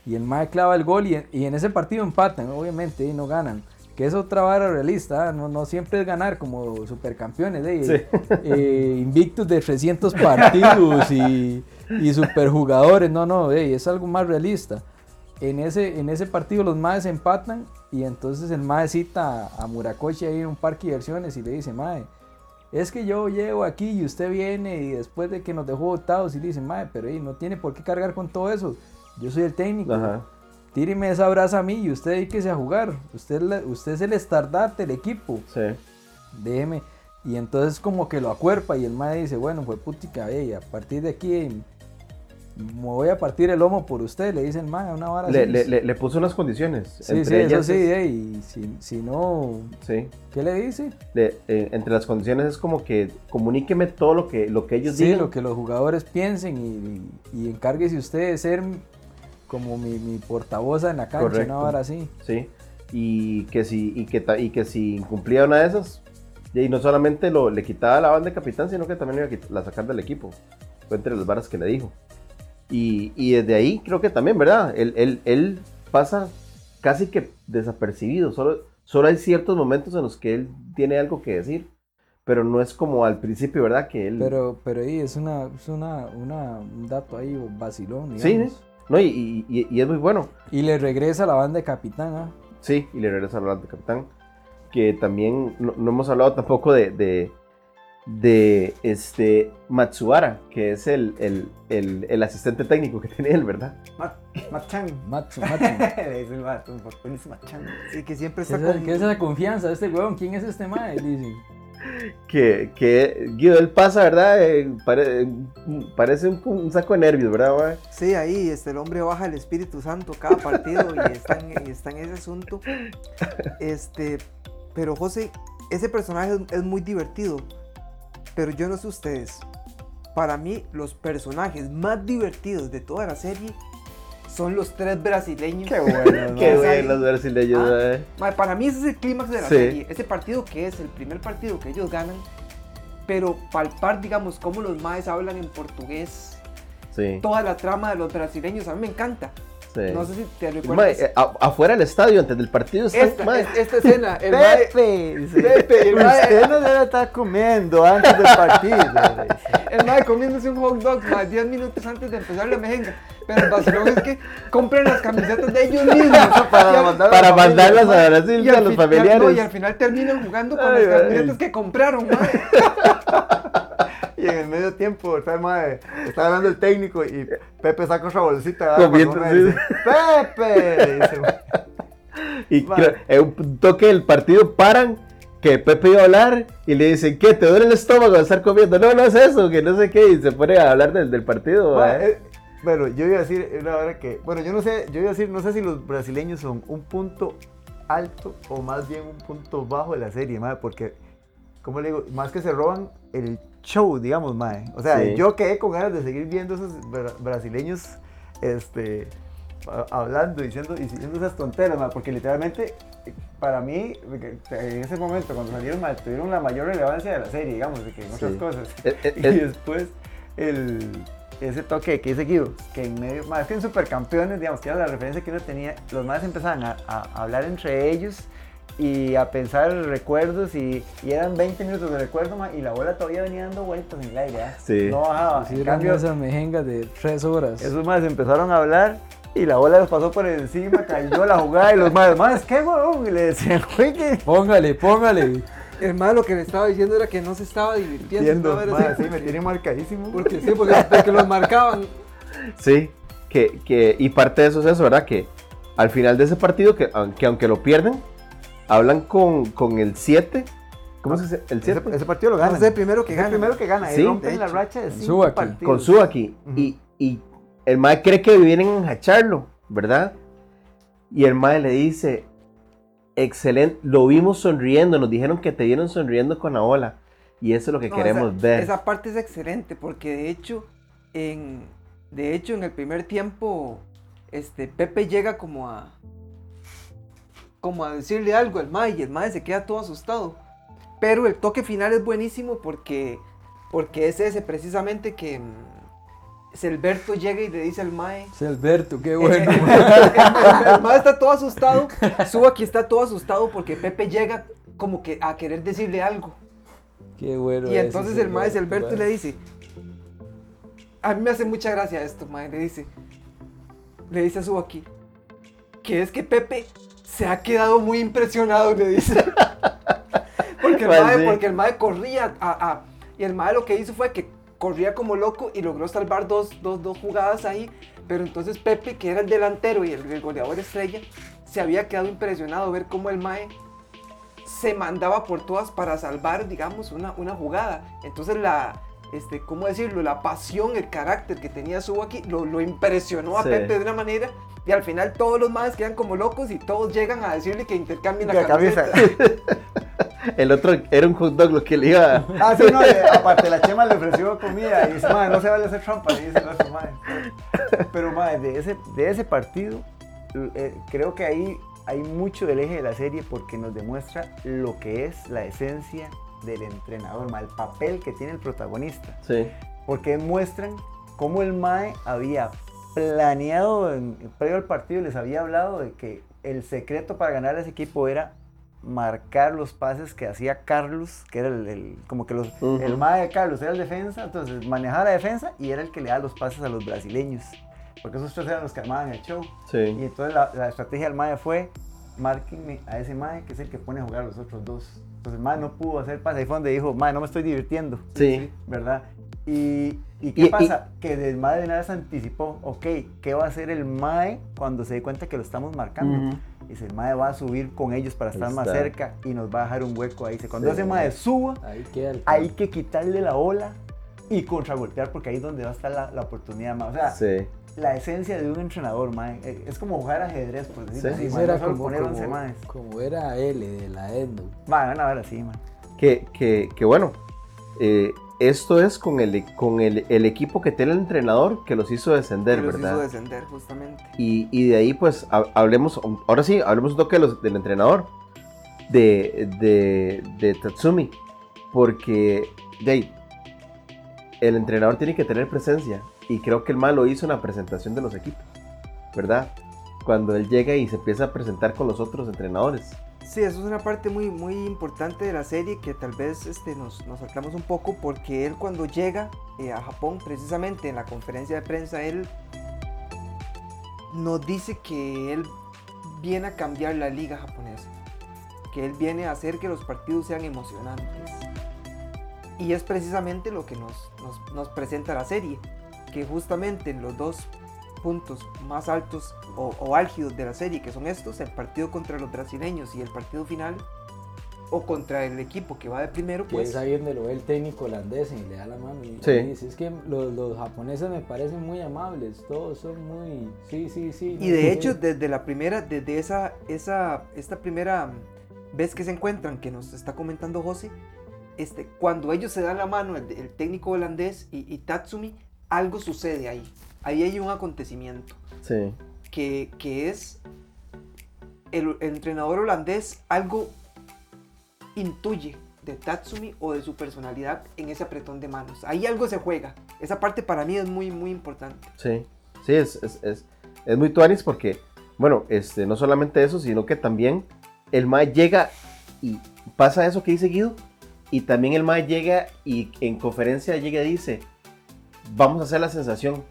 Y el mae clava el gol y, y en ese partido empatan, obviamente, y no ganan. Que es otra vara realista, ¿ah? no, no siempre es ganar como supercampeones, ¿eh? Sí. [laughs] Eh, invictos de 300 partidos y, y superjugadores, no, no, ey, es algo más realista. En ese, en ese partido los maes empatan y entonces el mae cita a, a Murakoshi ahí en un parque de diversiones y le dice, mae, es que yo llego aquí y usted viene y después de que nos dejó votados y le dice, mae, pero no tiene por qué cargar con todo eso. Yo soy el técnico. Ajá. Tíreme esa brasa a mí y usted dedíquese a jugar. Usted, la- usted es el estardate del equipo. Sí. Déjeme. Y entonces como que lo acuerpa y el mae dice, bueno, fue putica, ey, a partir de aquí me voy a partir el lomo por usted, le dice el mae, una vara Le, así. le, le, le puso unas condiciones. Sí, sí, entre eso ellas sí, es- ey, y si, si no, sí. ¿qué le dice? Le- eh, entre las condiciones es como que comuníqueme todo lo que, lo que ellos Sí, digan. lo que los jugadores piensen y, y, y encárguese usted de ser como mi, mi portavoz en la cancha, Correcto. una vara así. Sí. Y que si, y que, y que si incumplía una de esas, y no solamente lo, le quitaba la banda de capitán, sino que también iba a la sacar del equipo. Fue entre las varas que le dijo. Y, y desde ahí creo que también, ¿verdad? Él, él, él pasa casi que desapercibido. Solo, solo hay ciertos momentos en los que él tiene algo que decir. Pero no es como al principio, ¿verdad? Que él... Pero, pero ahí es una, es una, una, un dato ahí vacilón, Sí, digamos. No, y, y- y es muy bueno. Y le regresa la banda de capitán, ¿ah? Sí, y le regresa a hablar de capitán. Que también no, no hemos hablado tampoco de, de, de, este Matsuara, que es el, el, el, el asistente técnico que [laughs] tiene él, ¿verdad? Machan. Matsu, [laughs] Matsu. Le dice el vato, ¿por qué dice Machan? Sí, que siempre ¿Qué está es, con... qué es esa confianza de este weón? ¿Quién es este mae? Dice. Que, que Guido, él pasa, ¿verdad? Eh, pare- eh, parece un, un saco de nervios, ¿verdad? mae? Sí, ahí este, el hombre baja el Espíritu Santo cada partido y está en, y está en ese asunto. [laughs] Este, pero José, ese personaje es, es muy divertido. Pero yo no sé ustedes. Para mí, los personajes más divertidos de toda la serie son los tres brasileños. Qué bueno, [laughs] Qué Mae, bueno los brasileños, Ah. Mae, para mí ese es el clímax de la Sí. serie. Ese partido que es el primer partido que ellos ganan. Pero palpar, digamos, cómo los maes hablan en portugués. Sí, Toda la trama de los brasileños, a mí me encanta. Sí. No sé si te Mae, recuerdas. eh, a- afuera del estadio, antes del partido, están, esta, mae, esta escena, el mae- Pepe, dice, Pepe, el mae- usted no debe estar comiendo antes del partido. [laughs] el mae comiéndose un hot dog más 10 minutos antes de empezar la mejenga. Pero el vacilón es que compren las camisetas de ellos mismos. [laughs] Para Y mandar- para familia, mandarlas a y Brasil al a los y familiares. no, y al final terminan jugando con Ay, las camisetas que compraron, mae. [laughs] [laughs] Y en el medio tiempo está, mae, está hablando el técnico y Pepe saca otra bolsita. dice, Pepe. Dice. [laughs] Y Mae. creo- en un toque del partido paran que Pepe iba a hablar y le dicen, ¿qué? ¿Te duele el estómago de estar comiendo? No, no es eso, que no sé qué. Y se pone a hablar del, del partido. Mae. eh, bueno, yo iba a decir una hora que, bueno, yo no sé, yo iba a decir, no sé si los brasileños son un punto alto o más bien un punto bajo de la serie, mae, porque, como le digo, más que se roban el show, digamos, mae. O sea, Sí. yo quedé con ganas de seguir viendo esos bra- brasileños, este, hablando, diciendo, y diciendo esas tonteras, mae, porque literalmente, para mí, en ese momento, cuando salieron, mae, tuvieron la mayor relevancia de la serie, digamos, de que Sí. cosas. Eh, eh, [laughs] Y eh, después el, ese toque que dice Guido, que en medio, más que en Supercampeones, digamos, que era la referencia que uno tenía, los más empezaban a, a hablar entre ellos y a pensar recuerdos y, y eran 20 minutos de recuerdo ma, y la bola todavía venía dando vueltas en el aire, ¿ah? Sí. no bajaba. En Hicieron cambio, esas mejengas de tres horas. esos más empezaron a hablar y la bola los pasó por encima, cayó la jugada y los más, más, ¿qué huevón? Y le decían, oye, Póngale, póngale. El mae lo que le estaba diciendo era que no se estaba divirtiendo. viendo, estaba ma, era así. sí, me tiene marcadísimo. Porque sí, porque, porque los marcaban. Sí, que, que, y parte de eso es eso, ¿verdad? Que al final de ese partido, que aunque lo pierden, hablan con, con el 7. ¿Cómo se dice? ¿El Ese, 7? ese partido lo gana. No sé, primero que Es el gana. primero que gana. Sí. y rompen De la racha de cinco Subaki. partidos. Con Subaki. Ujú. y, y el mae cree que vienen a enjacharlo, ¿verdad? Y el mae le dice, excelente, lo vimos sonriendo, nos dijeron que te vieron sonriendo con la ola. Y eso es lo que No, queremos esa, ver. Esa parte es excelente porque de hecho, en, de hecho, en el primer tiempo, este, Pepe llega como a, como a decirle algo al Mae y el Mae se queda todo asustado. Pero el toque final es buenísimo porque, porque es ese precisamente que mm, Selberto llega y le dice al Mae. Es Alberto, qué eh, bueno. el, [laughs] el- el Mae está todo asustado. Suba aquí está todo asustado porque Pepe llega como que a querer decirle algo. Qué bueno. Y entonces es el mae. le dice, a mí me hace mucha gracia esto, mae, le dice, le dice a su aquí, que es que Pepe se ha quedado muy impresionado, le dice. [laughs] porque, el Pues mae, sí. porque el mae corría a, a- y el mae lo que hizo fue que corría como loco y logró salvar dos, dos, dos jugadas ahí, pero entonces Pepe, que era el delantero y el, el goleador estrella, se había quedado impresionado ver cómo el mae se mandaba por todas para salvar, digamos, una, una jugada. Entonces la, este, ¿cómo decirlo? La pasión, el carácter que tenía Subaki lo, lo impresionó a Sí. Pepe de una manera y al final todos los más quedan como locos y todos llegan a decirle que intercambien la La camiseta. [laughs] El otro era un hot dog lo que le iba a... Ah, sí, no, eh, aparte la chema le ofreció comida y dice, madre, no se vale hacer trampa, le dice madre. Pero, madre, de ese, de ese partido, eh, creo que ahí hay mucho del eje de la serie porque nos demuestra lo que es la esencia del entrenador, ma, el papel que tiene el protagonista. Sí, Porque muestran cómo el MAE había planeado en, previo al partido, les había hablado de que el secreto para ganar a ese equipo era marcar los pases que hacía Carlos, que era el, el- como que los, Ujú. el MAE de Carlos era el defensa, entonces manejaba la defensa y era el que le daba los pases a los brasileños. porque esos tres eran los que armaban el show. Y Sí. entonces la, la estrategia del MAE fue, márquenme a ese MAE que es el que pone a jugar a los otros dos. Entonces el MAE no pudo hacer pase, ahí fue donde dijo, MAE, no me estoy divirtiendo. Sí. ¿Verdad? Y, ¿y qué Y- y- pasa? Que el MAE de una vez anticipó, ok, ¿qué va a hacer el MAE cuando se dé cuenta que lo estamos marcando? Ujú. Dice, el MAE va a subir con ellos para estar más cerca y nos va a dejar un hueco ahí. Dice, cuando Sí. ese MAE suba, Ahí queda el. hay que quitarle la ola y contragolpear porque ahí es donde va a estar la, la oportunidad más. O sea, Sí. La esencia de un entrenador, mae, eh, es como jugar ajedrez, por decirlo Sí. así, Ese mae, era no como, poner 11 como, maes. como era L de la Endo. Mae, van a ver así, mae. Que, que, que bueno, eh, esto es con, el, con el, el equipo que tiene el entrenador que los hizo descender, que los ¿verdad? hizo descender justamente. Y, y de ahí, pues, ha- hablemos, ahora sí, hablemos un toque de los- del entrenador, de, de, de Tatsumi, porque, de ahí, el entrenador tiene que tener presencia, y creo que el mal lo hizo en la presentación de los equipos, ¿verdad? Cuando él llega y se empieza a presentar con los otros entrenadores. Sí, eso es una parte muy, muy importante de la serie que tal vez este, nos, nos saltamos un poco porque él cuando llega eh, a Japón, precisamente en la conferencia de prensa, él nos dice que él viene a cambiar la liga japonesa, que él viene a hacer que los partidos sean emocionantes. Y es precisamente lo que nos, nos, nos presenta la serie, que justamente en los dos puntos más altos o, o álgidos de la serie, que son estos, el partido contra los brasileños y el partido final, o contra el equipo que va de primero, Que pues es ahí donde lo ve el técnico holandés y le da la mano y, Sí. y dice, es que los, los japoneses me parecen muy amables, todos son muy... Sí, sí, sí. Y no de sé hecho, qué". desde la primera, desde esa, esa, esta primera vez que se encuentran, que nos está comentando José, este, cuando ellos se dan la mano, el, el técnico holandés y, y Tatsumi, algo sucede ahí. Ahí hay un acontecimiento Sí, que, que es el, el entrenador holandés algo intuye de Tatsumi o de su personalidad en ese apretón de manos. Ahí algo se juega. Esa parte para mí es muy, muy importante. sí, sí, es, es, es, es muy tuanis porque, bueno, este, no solamente eso, sino que también el MAE llega y pasa eso que dice Guido, y también el MAE llega y en conferencia llega y dice, vamos a hacer la sensación.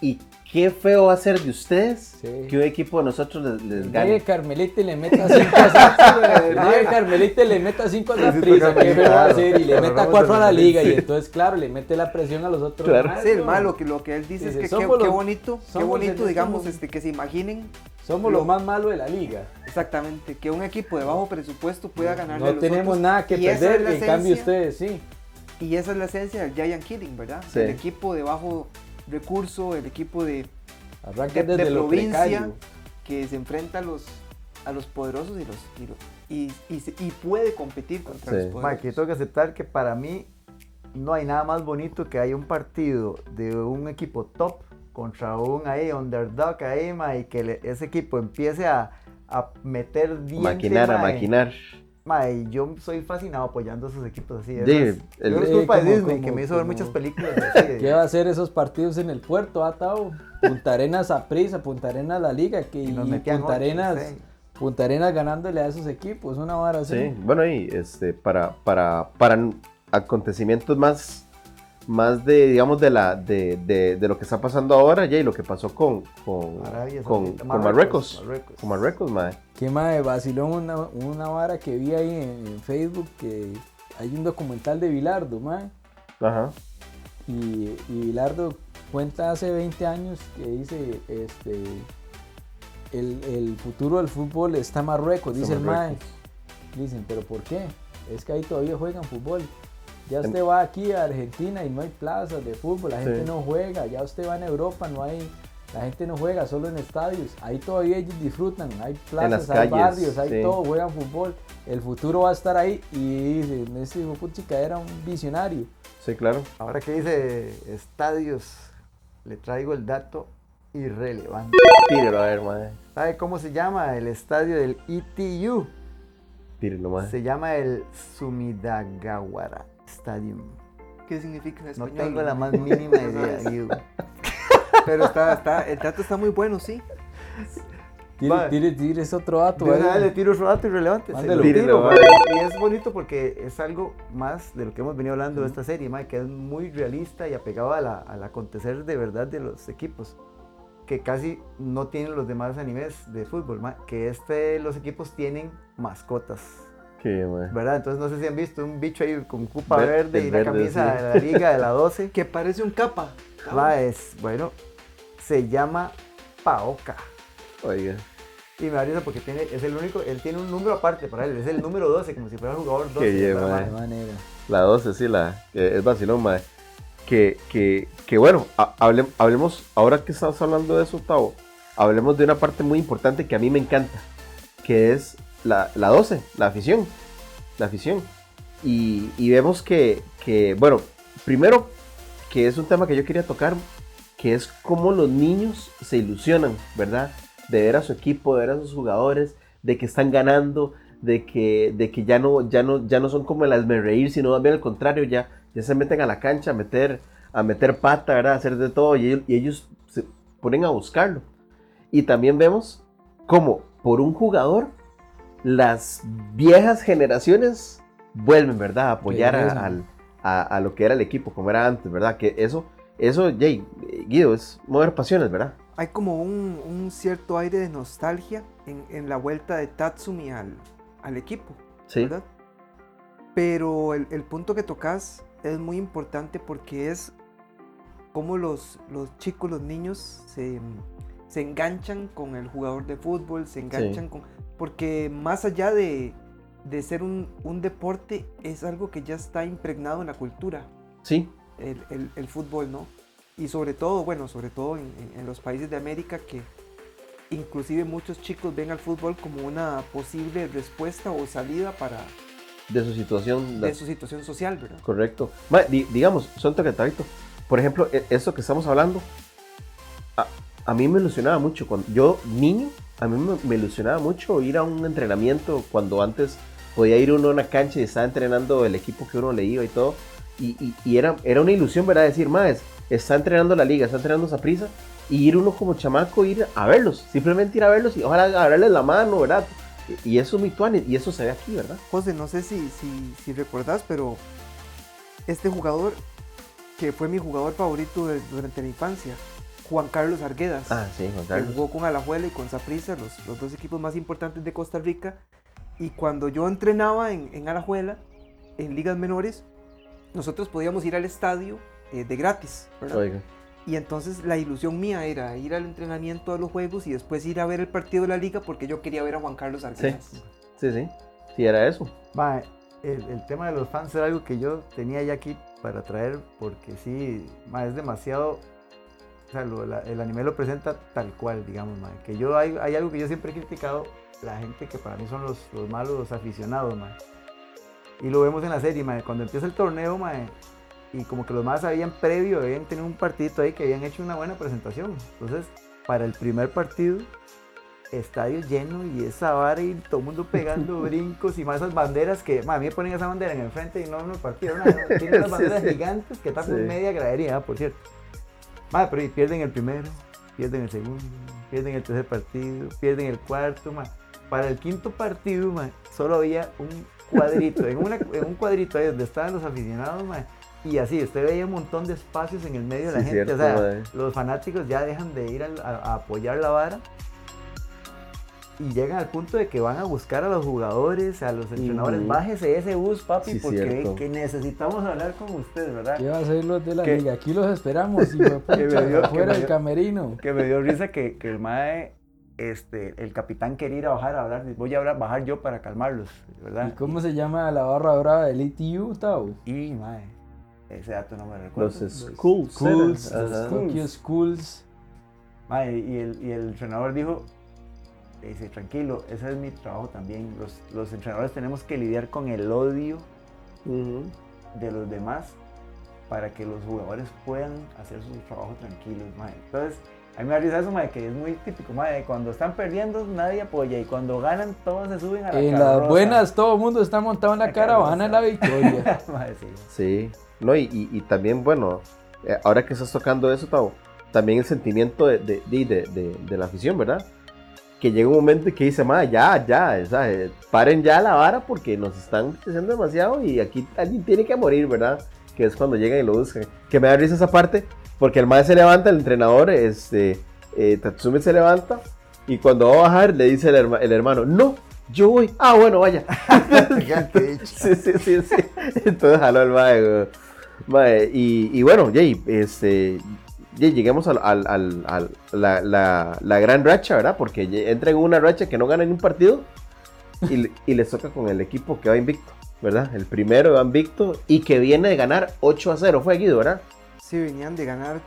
Y qué feo va a ser de ustedes Sí. que un equipo de nosotros les, les Llegue gane. Carmelita y le meta 5 a [laughs] Llegue Carmelita y le meta 5 a la prisa, que Carmelita, va a hacer, y le meta vamos 4 a la liga, y sí. entonces, claro, le mete la presión a los otros. Claro. más, Sí, el ¿no? malo que lo que él dice Dice, es que qué, somos qué los- bonito, qué bonito, digamos, este, que se imaginen Somos lo- lo más malo de la liga. exactamente que un equipo de bajo presupuesto pueda ganarle a No los tenemos otros. nada que Y perder, es en cambio ustedes sí. Y esa es la esencia del Giant Killing, ¿verdad? Sí. El equipo de bajo recurso, el equipo de de, desde de lo provincia que se enfrenta a los, a los poderosos y, los, y, y, y se- y puede competir contra Sí. los poderosos. que yo tengo que aceptar que para mí no hay nada más bonito que hay un partido de un equipo top contra un ahí underdog ahí, mae, y que le- ese equipo empiece a, a meter diente, maquinar, a maquinar. Mae, yo soy fascinado apoyando a esos equipos así. es- el- yo es culpa de Disney como- que me hizo ver muchas películas así. [laughs] de- ¿Qué va a hacer esos partidos en el puerto, Atao? Punta Arenas a prisa, Punta Arenas la liga, que y y nos metían Punta ocho, Arenas. Punta Arenas ganándole a esos equipos, una vara así. Sí, bueno, y este, para, para, para acontecimientos más, más de, digamos, de, la, de, de, de lo que está pasando ahora, ya, y lo que pasó con, con, con, Marruecos. Marruecos. Con Marruecos, mae. Qué madre, vaciló una, una vara que vi ahí en, en Facebook que hay un documental de Bilardo, mae. Ajá. Y, y Bilardo cuenta hace 20 años que dice, este, el, el futuro del fútbol está en Marruecos, Está dice el mae. Dicen, pero ¿por qué? Es que ahí todavía juegan fútbol. Ya En- usted va aquí a Argentina y no hay plazas de fútbol, la gente Sí. no juega. Ya usted va en Europa, no hay, la gente no juega, solo en estadios. Ahí todavía ellos disfrutan, hay plazas, las hay calles, barrios, hay sí. todo, juegan fútbol. El futuro va a estar ahí y dicen, este hijo era un visionario. Sí, claro. Ahora que dice estadios, le traigo el dato irrelevante. Tírelo a ver, mae. ¿Sabe cómo se llama el estadio del ETU? Tírelo, mae. Se llama el Sumidagawara Stadium. ¿Qué significa en No español? tengo la más [laughs] mínima idea, Guido. [laughs] Pero está, está, el dato está muy bueno, sí. Tire, tire, tire ese otro dato. Ahí. vez le tiro otro dato irrelevante. Mándelo. tiro. Y es bonito porque es algo más de lo que hemos venido hablando de esta serie, que es muy realista y apegado a la- al acontecer de verdad de los equipos. que casi no tienen los demás animes de fútbol, ma, que este, los equipos tienen mascotas. Qué. ¿Verdad? Entonces no sé si han visto un bicho ahí con cupa Ver- verde y la verde, camisa sí. de la liga de la [laughs] 12. Que parece un capa. Ma, es, bueno, se llama Paoka. Oiga. Y me da risa porque tiene, es el único, él tiene un número aparte para él, es el número 12, como si fuera jugador 12. bien, ¿verdad, ma. ma? De manera. La 12, sí, la, es vacilón, mae. Que, que, que bueno, ha- hable- hablemos, ahora que estamos hablando de eso, Tavo, hablemos de una parte muy importante que a mí me encanta, que es la, la 12, la afición. La afición. Y, y vemos que, que, bueno, primero, que es un tema que yo quería tocar, que es cómo los niños se ilusionan, ¿verdad? De ver a su equipo, de ver a sus jugadores, de que están ganando, de que, de que ya, no, ya, no, ya no son como el reír, sino más bien al contrario, ya, ya se meten a la cancha a meter, a meter pata, ¿verdad? A hacer de todo y ellos, y ellos se ponen a buscarlo. Y también vemos cómo por un jugador las viejas generaciones vuelven, ¿verdad? A apoyar a, al- a- a lo que era el equipo, como era antes, ¿verdad? Que eso, eso, Jay, Guido, es mover pasiones, ¿verdad? Hay como un, un cierto aire de nostalgia en, en la vuelta de Tatsumi al, al equipo, Sí. ¿verdad? Pero el, el punto que tocas es muy importante porque es cómo los, los chicos, los niños se, se enganchan con el jugador de fútbol, se enganchan con... Porque más allá de, de ser un, un deporte, es algo que ya está impregnado en la cultura Sí, el, el- el fútbol, ¿no? Y sobre todo, bueno, sobre todo en, en- en los países de América que inclusive muchos chicos ven al fútbol como una posible respuesta o salida para de su situación. la- de su situación social, ¿verdad? Correcto. Ma, di- digamos, son toquetadito. Por ejemplo, e- esto que estamos hablando, a, a mí me ilusionaba mucho. Cuando yo, niño, a mí me, ilusionaba mucho ir a un entrenamiento cuando antes podía ir uno a una cancha y estaba entrenando el equipo que uno le iba y todo. Y, era, era una ilusión, ¿verdad? Decir, más, está entrenando la liga, está entrenando esa prisa. Y ir uno como chamaco, ir a verlos. Simplemente ir a verlos y ojalá agarrarles la mano, ¿verdad? Y, eso es muy y eso se ve aquí, ¿verdad? José, no sé si, si, si recordás, pero este jugador, que fue mi jugador favorito durante la infancia, Juan Carlos Arguedas, Ah, sí, Juan que Carlos. jugó con Alajuela y con Saprissa, los, los dos equipos más importantes de Costa Rica. Y cuando yo entrenaba en, en Alajuela, en ligas menores, nosotros podíamos ir al estadio eh, de gratis, ¿verdad? Oiga. Y entonces la ilusión mía era ir al entrenamiento de los juegos y después ir a ver el partido de la liga porque yo quería ver a Juan Carlos Arguedas. Sí, sí. Sí, era eso. Ma, el, el tema de los fans era algo que yo tenía ya aquí para traer porque sí, ma, es demasiado... O sea, lo- la- el anime lo presenta tal cual, digamos, ma, que yo hay, hay algo que yo siempre he criticado, la gente que para mí son los, los malos, los aficionados, ma. Y lo vemos en la serie, ma, cuando empieza el torneo, ma, y como que los más habían previo, habían tenido un partidito ahí que habían hecho una buena presentación. Entonces, para el primer partido, estadio lleno y esa vara y todo el mundo pegando [laughs] brincos y más esas banderas que, ma, a mí me ponen esa bandera en el frente y no me partido nada. [laughs] ¿no? Tienen unas banderas sí. gigantes que tapan Sí. media gradería, ah, por cierto. Ma, pero y pierden el primero, pierden el segundo, pierden el tercer partido, pierden el cuarto, ma. Para el quinto partido, ma, solo había un cuadrito, en, una- en un cuadrito ahí donde estaban los aficionados, ma, y así, usted veía un montón de espacios en el medio de la Sí, gente, cierto, o sea, los fanáticos ya dejan de ir a apoyar la vara y llegan al punto de que van a buscar a los jugadores, a los entrenadores, Ujú. bájese ese bus, papi, Sí, porque cierto. que necesitamos hablar con usted, ¿verdad? ¿Qué va a hacer los de la Que- liga? Aquí los esperamos, y me [laughs] Que me dio- afuera del camerino. Que me dio risa que, que el mae, este, el capitán quería ir a bajar a hablar, voy a hablar, bajar yo para calmarlos, ¿verdad? ¿Y cómo se llama la barra brava del ITU, Tao? Y, mae, ese dato no me recuerdo. Los schools. Schools, los. Tokyo Schools. Mae, y, el, y el entrenador dijo, dice, tranquilo, ese es mi trabajo también. Los, los entrenadores tenemos que lidiar con el odio Ujú. de los demás para que los jugadores puedan hacer su trabajo tranquilos, mae. Entonces, a mí me da risa eso, mae, que es muy típico, mae. Cuando están perdiendo, nadie apoya. Y cuando ganan, todos se suben a la En carroza. las buenas todo el mundo está montado en la La caravana de la victoria. [laughs] Mae, sí. Sí, no, y, y- y también, bueno, eh, ahora que estás tocando eso, Tavo, también el sentimiento de, de, de, de- de- de la afición, ¿verdad? Que llega un momento en que dice, ma, ya, ya, sea, eh, paren ya la vara porque nos están creciendo demasiado y aquí alguien tiene que morir, ¿verdad? Que es cuando llegan y lo buscan. Que me da risa esa parte, porque el maestro se levanta, el entrenador, este, eh, Tatsumi se levanta y cuando va a bajar le dice el, herma- el hermano, no, yo voy. Ah, bueno, vaya. [laughs] sí, sí, sí, sí. Entonces jaló el. Mae, y, y bueno, Jay, este, lleguemos al, al, al- al- la, la- la gran racha, ¿verdad? Porque entra en una racha que no gana ni un partido y, le- y les toca con el equipo que va invicto, ¿verdad? El primero va invicto y que viene de ganar 8 a 0, fue Guido, ¿verdad? Sí, venían de ganar,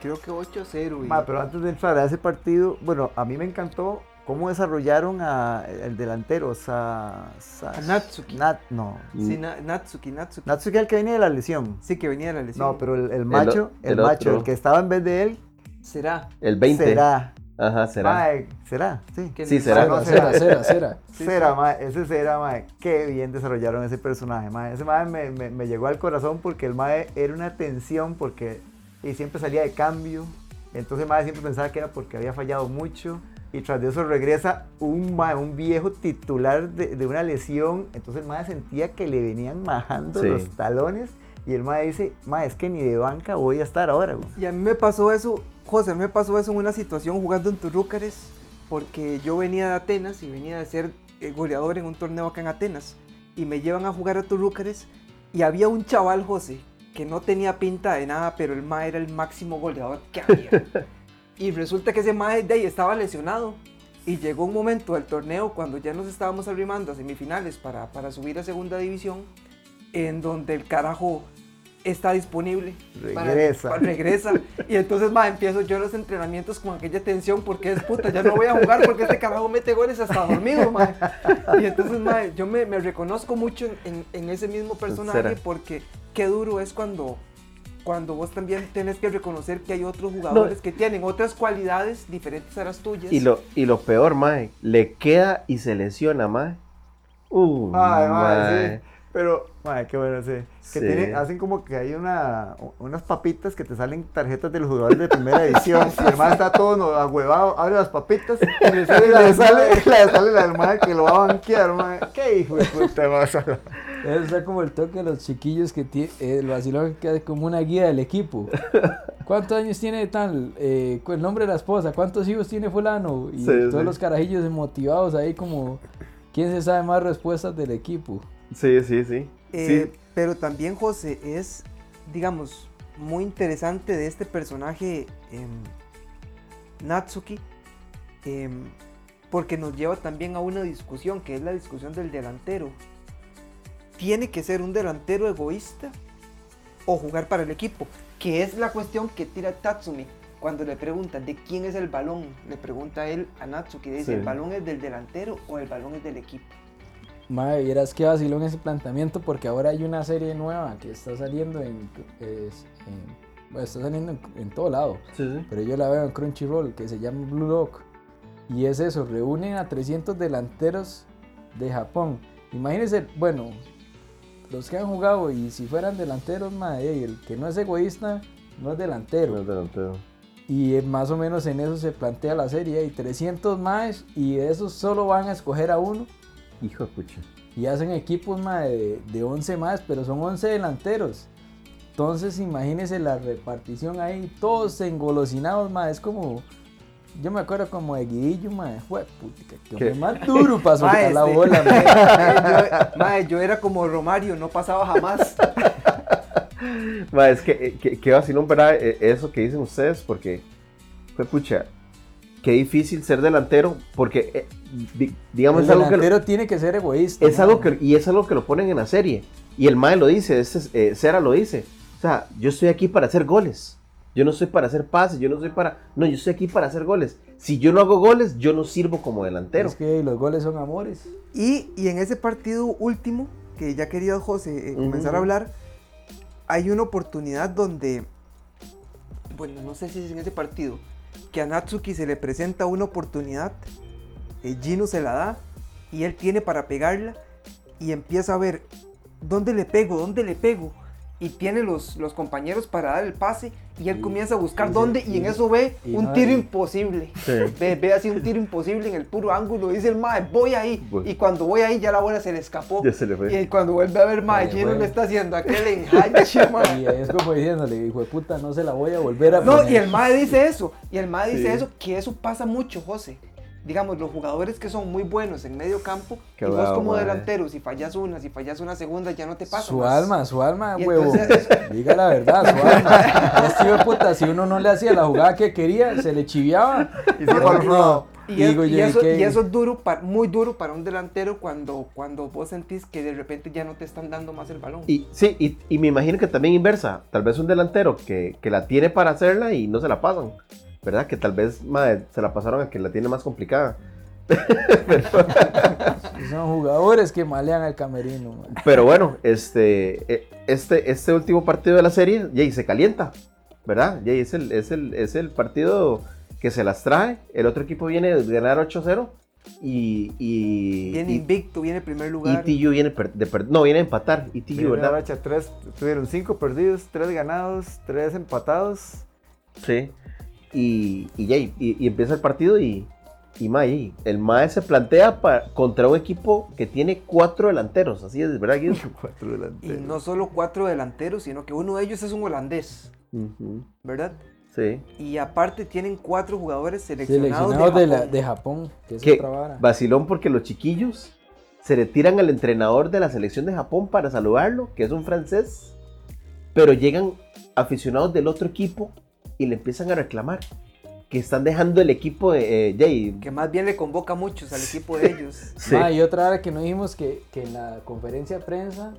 creo que 8-0. y- Ma, pero antes de entrar a ese partido, bueno, a mí me encantó cómo desarrollaron a el delantero, Sa, Sa- A Natsuki. Nat, no. Sí, Na- Natsuki, Natsuki. Natsuki es el que venía de la lesión. Sí, que venía de la lesión. No, pero el, el macho, el, el macho, otro. el que estaba en vez de él, ¿Será? El 20. será. Ajá, será. Mae, será, sí. Sí, no- será. No, Cera, cera, cera. Sí, sí. mae, ese Cera, mae, qué bien desarrollaron ese personaje, mae. Ese mae me, me- me llegó al corazón porque el mae era una tensión porque y siempre salía de cambio. Entonces el mae siempre pensaba que era porque había fallado mucho. Y tras de eso regresa un, un viejo titular de, de una lesión. Entonces el mae sentía que le venían majando Sí. los talones. Y el mae dice, mae, es que ni de banca voy a estar ahora, güey. Y a mí me pasó eso, José, a mí me pasó eso en una situación jugando en Turrúcares, porque yo venía de Atenas y venía de ser eh, goleador en un torneo acá en Atenas. Y me llevan a jugar a Turrúcares y había un chaval, José, que no tenía pinta de nada, pero el mae era el máximo goleador que había. [laughs] y resulta que ese mae de ahí estaba lesionado. Y llegó un momento del torneo cuando ya nos estábamos arrimando a semifinales para, para subir a segunda división, en donde el carajo está disponible. para- Regresa. para- regresa. Y entonces, ma, empiezo yo los entrenamientos con aquella tensión porque es puta, ya no voy a jugar porque este carajo mete goles hasta dormido, ma. Y entonces, ma, yo me, me reconozco mucho en, en- en ese mismo personaje Será. porque qué duro es cuando, cuando vos también tenés que reconocer que hay otros jugadores que tienen otras cualidades diferentes a las tuyas. Y lo, y lo peor, mae, le queda y se lesiona, mae. Uh, Ay, mae, mae. sí. Pero, mae, qué bueno, sí. Que Sí. tiene- hacen como que hay una, unas papitas que te salen tarjetas de los jugadores de primera edición. y el mae está todo no- ahuevado, abre las papitas y le sale, [laughs] la, sale, [laughs] le sale la del mae que lo va a banquear, mae. ¿Qué hijo de puta vas a Eso está como el toque de los chiquillos que tiene, el vacilón que hace como una guía del equipo. ¿Cuántos años tiene tal? Eh, el nombre de la esposa, ¿cuántos hijos tiene fulano? Y Sí, todos sí. los carajillos motivados ahí como, ¿quién se sabe más respuestas del equipo? Sí, sí, sí. Eh, sí. Pero también, José, es, digamos, muy interesante de este personaje em, Natsuki, em, porque nos lleva también a una discusión, que es la discusión del delantero. ¿Tiene que ser un delantero egoísta o jugar para el equipo? Que es la cuestión que tira Tatsumi. Cuando le preguntan de quién es el balón, le pregunta él a Natsuki, dice, Sí. ¿el balón es del delantero o el balón es del equipo? Madre, vieras que vacilón ese planteamiento porque ahora hay una serie nueva que está saliendo en, es- en- bueno, está saliendo en, en todo lado, Sí, sí. pero yo la veo en Crunchyroll que se llama Blue Lock y es eso, reúnen a 300 delanteros de Japón. Imagínense, bueno, los que han jugado y si fueran delanteros, madre, el que no es egoísta no es delantero. No es delantero. Y más o menos en eso se plantea la serie. Hay 300 más y de esos solo van a escoger a uno. Hijo de pucha. Y hacen equipos mae, de, de 11 más, pero son 11 delanteros. Entonces imagínense la repartición ahí, todos engolosinados, más es como... Yo me acuerdo como de Guidillo, mae, fue putica, que ¿Qué? hombre más duro para soltar Mae, la este, bola, [laughs] mae. yo, mae, yo era como Romario, no pasaba jamás. [laughs] Ma, es que, eh, que, que vacilón, ¿verdad? Eh, Eso que dicen ustedes, porque, fue pucha, qué difícil ser delantero, porque, eh, di- digamos, El es algo que, delantero tiene que ser egoísta. es algo que, y es algo que lo ponen en la serie, y el Mae lo dice, este es, eh, Cera lo dice, o sea, yo estoy aquí para hacer goles, yo no estoy para hacer pases, yo no estoy para, no, yo estoy aquí para hacer goles, si yo no hago goles, yo no sirvo como delantero. Es que los goles son amores. Y, y en ese partido último, que ya quería José eh, comenzar a hablar, hay una oportunidad donde, bueno, no sé si es en ese partido, que a Natsuki se le presenta una oportunidad, eh, Gino se la da y él tiene para pegarla y empieza a ver dónde le pego, dónde le pego. Y tiene los, los compañeros para dar el pase y él Y- comienza a buscar y dónde y, en eso ve un no- tiro imposible. Sí. [laughs] Ve, ve así un tiro imposible en el puro ángulo. Dice el mae, voy ahí. Voy. Y cuando voy ahí ya la bola se le escapó. Ya se le fue. Y cuando vuelve a ver, mae, ¿quién fue. le está haciendo? Aquel enganche, [laughs] mae. Y es como diciéndole, hijo de puta, no se la voy a volver a No, poner. y el mae dice eso. Y el mae dice Sí. eso, que eso pasa mucho, José. Digamos, los jugadores que son muy buenos en medio campo, Qué y vos bravo, como mae. delantero, si fallas una, si fallas una segunda, ya no te pasa. Su más. alma, su alma, Y huevo. entonces- [laughs] Diga la verdad, su alma. Este hijo de puta, si uno no le hacía la jugada que quería, se le chiviaba. Y se lado. Y, es- Digo y yo, ¿y eso, y eso es duro, muy duro para un delantero cuando, cuando vos sentís que de repente ya no te están dando más el balón. Y sí, y, y me imagino que también inversa. Tal vez un delantero que, que la tiene para hacerla y no se la pasan. ¿Verdad? Que tal vez mae, se la pasaron a que la tiene más complicada. [laughs] [laughs] Son jugadores que malean al camerino. man. Pero bueno, este, eh, este, este último partido de la serie, Jay, se calienta. ¿Verdad? Jay, es el, es, el, es el partido que se las trae. El otro equipo viene de ganar 8-0. Y, y, viene y, invicto, viene en primer y lugar. TU viene per- de per- no, viene a empatar. Y TU, ¿verdad? racha, tres, tuvieron cinco perdidos, tres ganados, tres empatados. Sí. Y, y, ya, y, y empieza el partido y, y mae, y el MAE se plantea pa- contra un equipo que tiene cuatro delanteros. Así es, ¿verdad, Guido? [laughs] Cuatro Y delanteros. no solo cuatro delanteros, sino que uno de ellos es un holandés, ¿verdad? Sí. Y aparte tienen cuatro jugadores seleccionados, Seleccionados de, de, la- Japón. de Japón, que es Que otra vara. vacilón porque los chiquillos se retiran al entrenador de la selección de Japón para saludarlo, que es un francés, pero llegan aficionados del otro equipo y le empiezan a reclamar que están dejando el equipo de eh, Jay. Que más bien le convoca a muchos al equipo de ellos. [laughs] Sí. Ma, y otra vara que no dijimos que, que en la conferencia de prensa,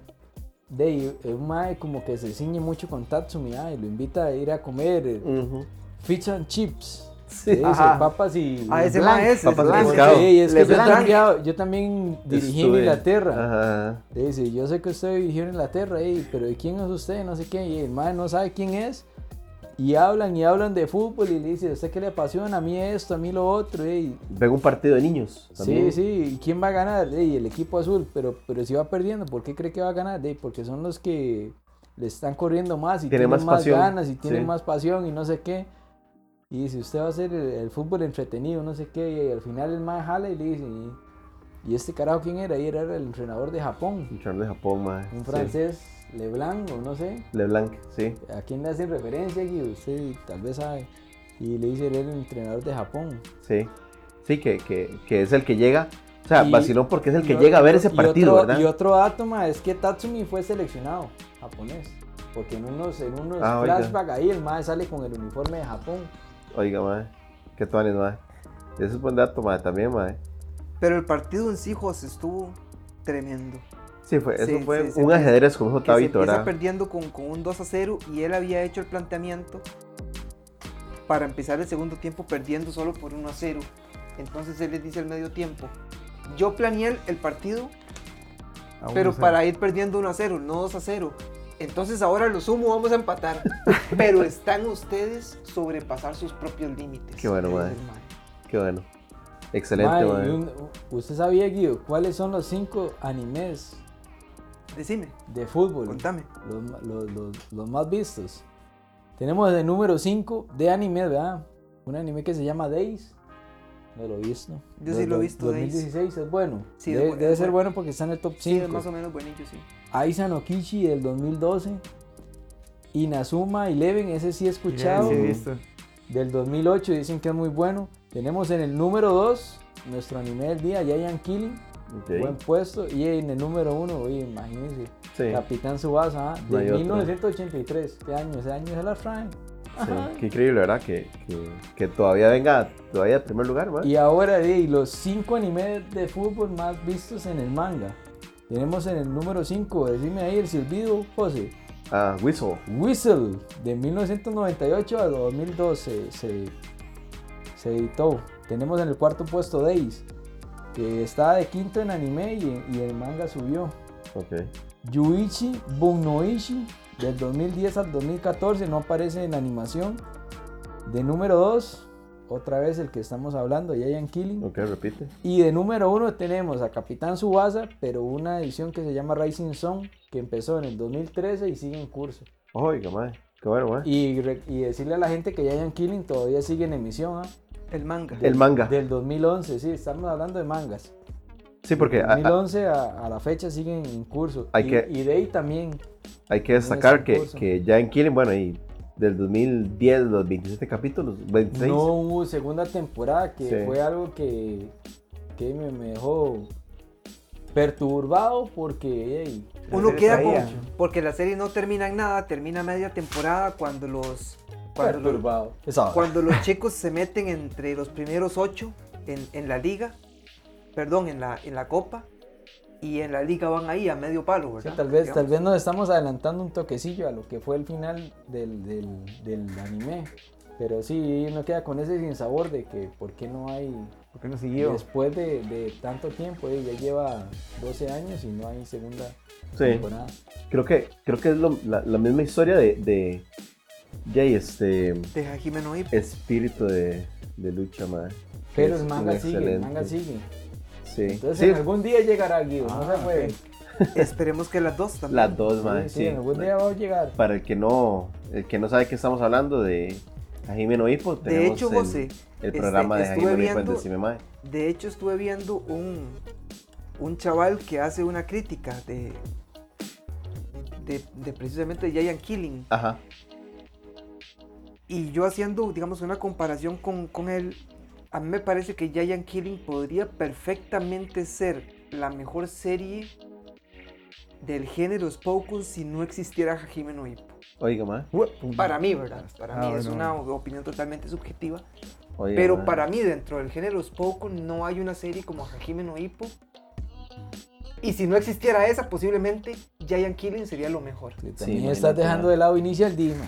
de un mae como que se ciñe mucho con Tatsumi, ah, y lo invita a ir a comer eh, Ujú. fish and chips. Sí. dice, Ajá. papas y Ah, ese Leblanc. mae es, Papas mae. pescado. Sí, es que yo, también, yo también dirigí en Estuve- Inglaterra. Ajá. Dice, yo sé que usted dirigió en Inglaterra, ey, pero ¿de quién es usted? No sé qué. Y el mae no sabe quién es. Y hablan y hablan de fútbol y le dice, ¿usted qué le apasiona? A mí esto, a mí lo otro. ey. Venga un partido de niños. Sí, también. sí, ¿y quién va a ganar? Ey, el equipo azul, pero, pero si va perdiendo, ¿por qué cree que va a ganar? Ey, porque son los que le están corriendo más y Tiene tienen más más, ganas y tienen sí. más pasión y no sé qué. Y dice, usted va a hacer el, el fútbol entretenido, no sé qué. Y al final el mae jala y le dice, ¿y, este carajo quién era? Y era el entrenador de Japón, Entrenador de Japón, mae. un Sí. Leblanc o no sé. Leblanc, sí. ¿A quién le hacen referencia aquí? Usted tal vez sabe. Y le dice, él era el entrenador de Japón. Sí. Sí, que, que, que es el que llega. O sea, Y- vacilón porque es el que Y o- llega a ver ese otro- partido, ¿verdad? Y otro dato, ma, es que Tatsumi fue seleccionado japonés. Porque en unos, en unos Ah, flashbacks ahí el mae sale con el uniforme de Japón. Oiga, mae. Qué tuanes, mae. Ese es buen dato, mae, también, mae. Pero el partido en sí, José, estuvo tremendo. Sí, fue, eso Sí, fue sí, se un ajedrez como dijo Que se Tabito, empieza ¿verdad? perdiendo con, con un 2 a 0 y él había hecho el planteamiento para empezar el segundo tiempo perdiendo solo por 1 a 0. Entonces él les dice al medio tiempo, yo planeé el- partido, A pero 1-0. para ir perdiendo 1 a 0, no 2 a 0. Entonces ahora lo sumo, vamos a empatar. [laughs] pero están ustedes sobrepasar sus propios límites. Qué bueno, mae. Qué bueno. Excelente, un- ¿Usted sabía, Guido, cuáles son los cinco animes Decime, de fútbol? contame. Los, los- los- los más vistos. Tenemos el número 5 de anime, ¿verdad? Un anime que se llama Days. No lo he visto. Yo sí lo he visto, Days. 2016 es bueno. Sí, debe, bu- debe es ser bueno. bueno porque está en el top 5. Sí, es más o menos buenillo, sí. Aisa no Kishi del 2012. Inazuma Eleven, ese sí he escuchado. Sí, he visto. Del 2008 dicen que es muy bueno. Tenemos en el número 2 nuestro anime del día, Giant Killing. Ok. Buen puesto. Y en el número 1, oye, imagínense. Sí, Capitán Subasa, ¿ah? De otro. 1983. ¿Qué año? Ese año se la traen. sí. Qué increíble, ¿verdad? Que, que, que todavía venga, todavía en primer lugar, mae. Y ahora de los 5 animes de fútbol más vistos en el manga. Tenemos en el número 5, decime ahí el silbido, José. Ah, Whistle. Whistle, de 1998 a 2012 se, se editó. Tenemos en el cuarto puesto Days, que está de quinto en anime y, y el manga subió. Ok. Yuichi Bunnoichi, del 2010 al 2014, no aparece en animación. De número 2, otra vez el que estamos hablando, Giant Killing. Ok, repite. Y de número uno tenemos a Capitán Subasa, pero una edición que se llama Rising Sun, que empezó en el 2013 y sigue en curso. Oiga, madre. Qué bueno, madre. Y, decirle a la gente que Giant Killing todavía sigue en emisión, ¿ah? El manga. El manga. Del 2011, sí, estamos hablando de mangas. Sí, porque a- 2011 a, a la fecha siguen en curso. Hay y, que- y de ahí también. hay que destacar que, que ya en Killing, bueno, y del 2010, los 27 capítulos, 26. No hubo segunda temporada, que Sí. fue algo que, que me, me dejó perturbado porque Uno queda con, traía. porque la serie no termina en nada, termina media temporada cuando los cuando los, perturbado. Esa- cuando los chicos se meten entre los primeros ocho en, en la liga, perdón, en la, en la copa, y en la liga van ahí a medio palo, Sí, ¿verdad? tal vez, tal vez nos estamos adelantando un toquecillo a lo que fue el final del, del, del anime. Pero sí, uno queda con ese sinsabor de que por qué no hay, ¿Por qué no siguió? después de, de tanto tiempo, eh, ya lleva 12 años y no hay segunda Sí. temporada. Creo que, creo que es lo- la, la misma historia de, de Jay, este De Hajime no Ippo. espíritu de, de lucha, madre. Pero es el manga sigue, el manga sigue. Sí. Entonces Sí, en algún día llegará Guido, no Ah, se puede. Esperemos que las dos también. las dos, madre, sí, sí. en algún día va a llegar. Para el que no, el que no sabe qué estamos hablando de Hajime no Ippo, De tenemos hecho, el, José, el este, programa de estuve Hajime no Ippo en viendo- Decime Mae. De hecho, estuve viendo un, un chaval que hace una crítica de, de, de precisamente Giant Killing. Ajá. Y yo haciendo, digamos, una comparación con, con él, a mí me parece que Giant Killing podría perfectamente ser la mejor serie del género Spokon si no existiera Hajime no Ippo. Oiga, mae. Para mí, ¿verdad? Para Ah, mí es una opinión totalmente subjetiva. Oiga, Pero para mí, dentro del género Spokon, no hay una serie como Hajime no Ippo. Y si no existiera esa, posiblemente Giant Killing sería lo mejor. Sí, Sí, estás dejando de lado Initial D, man.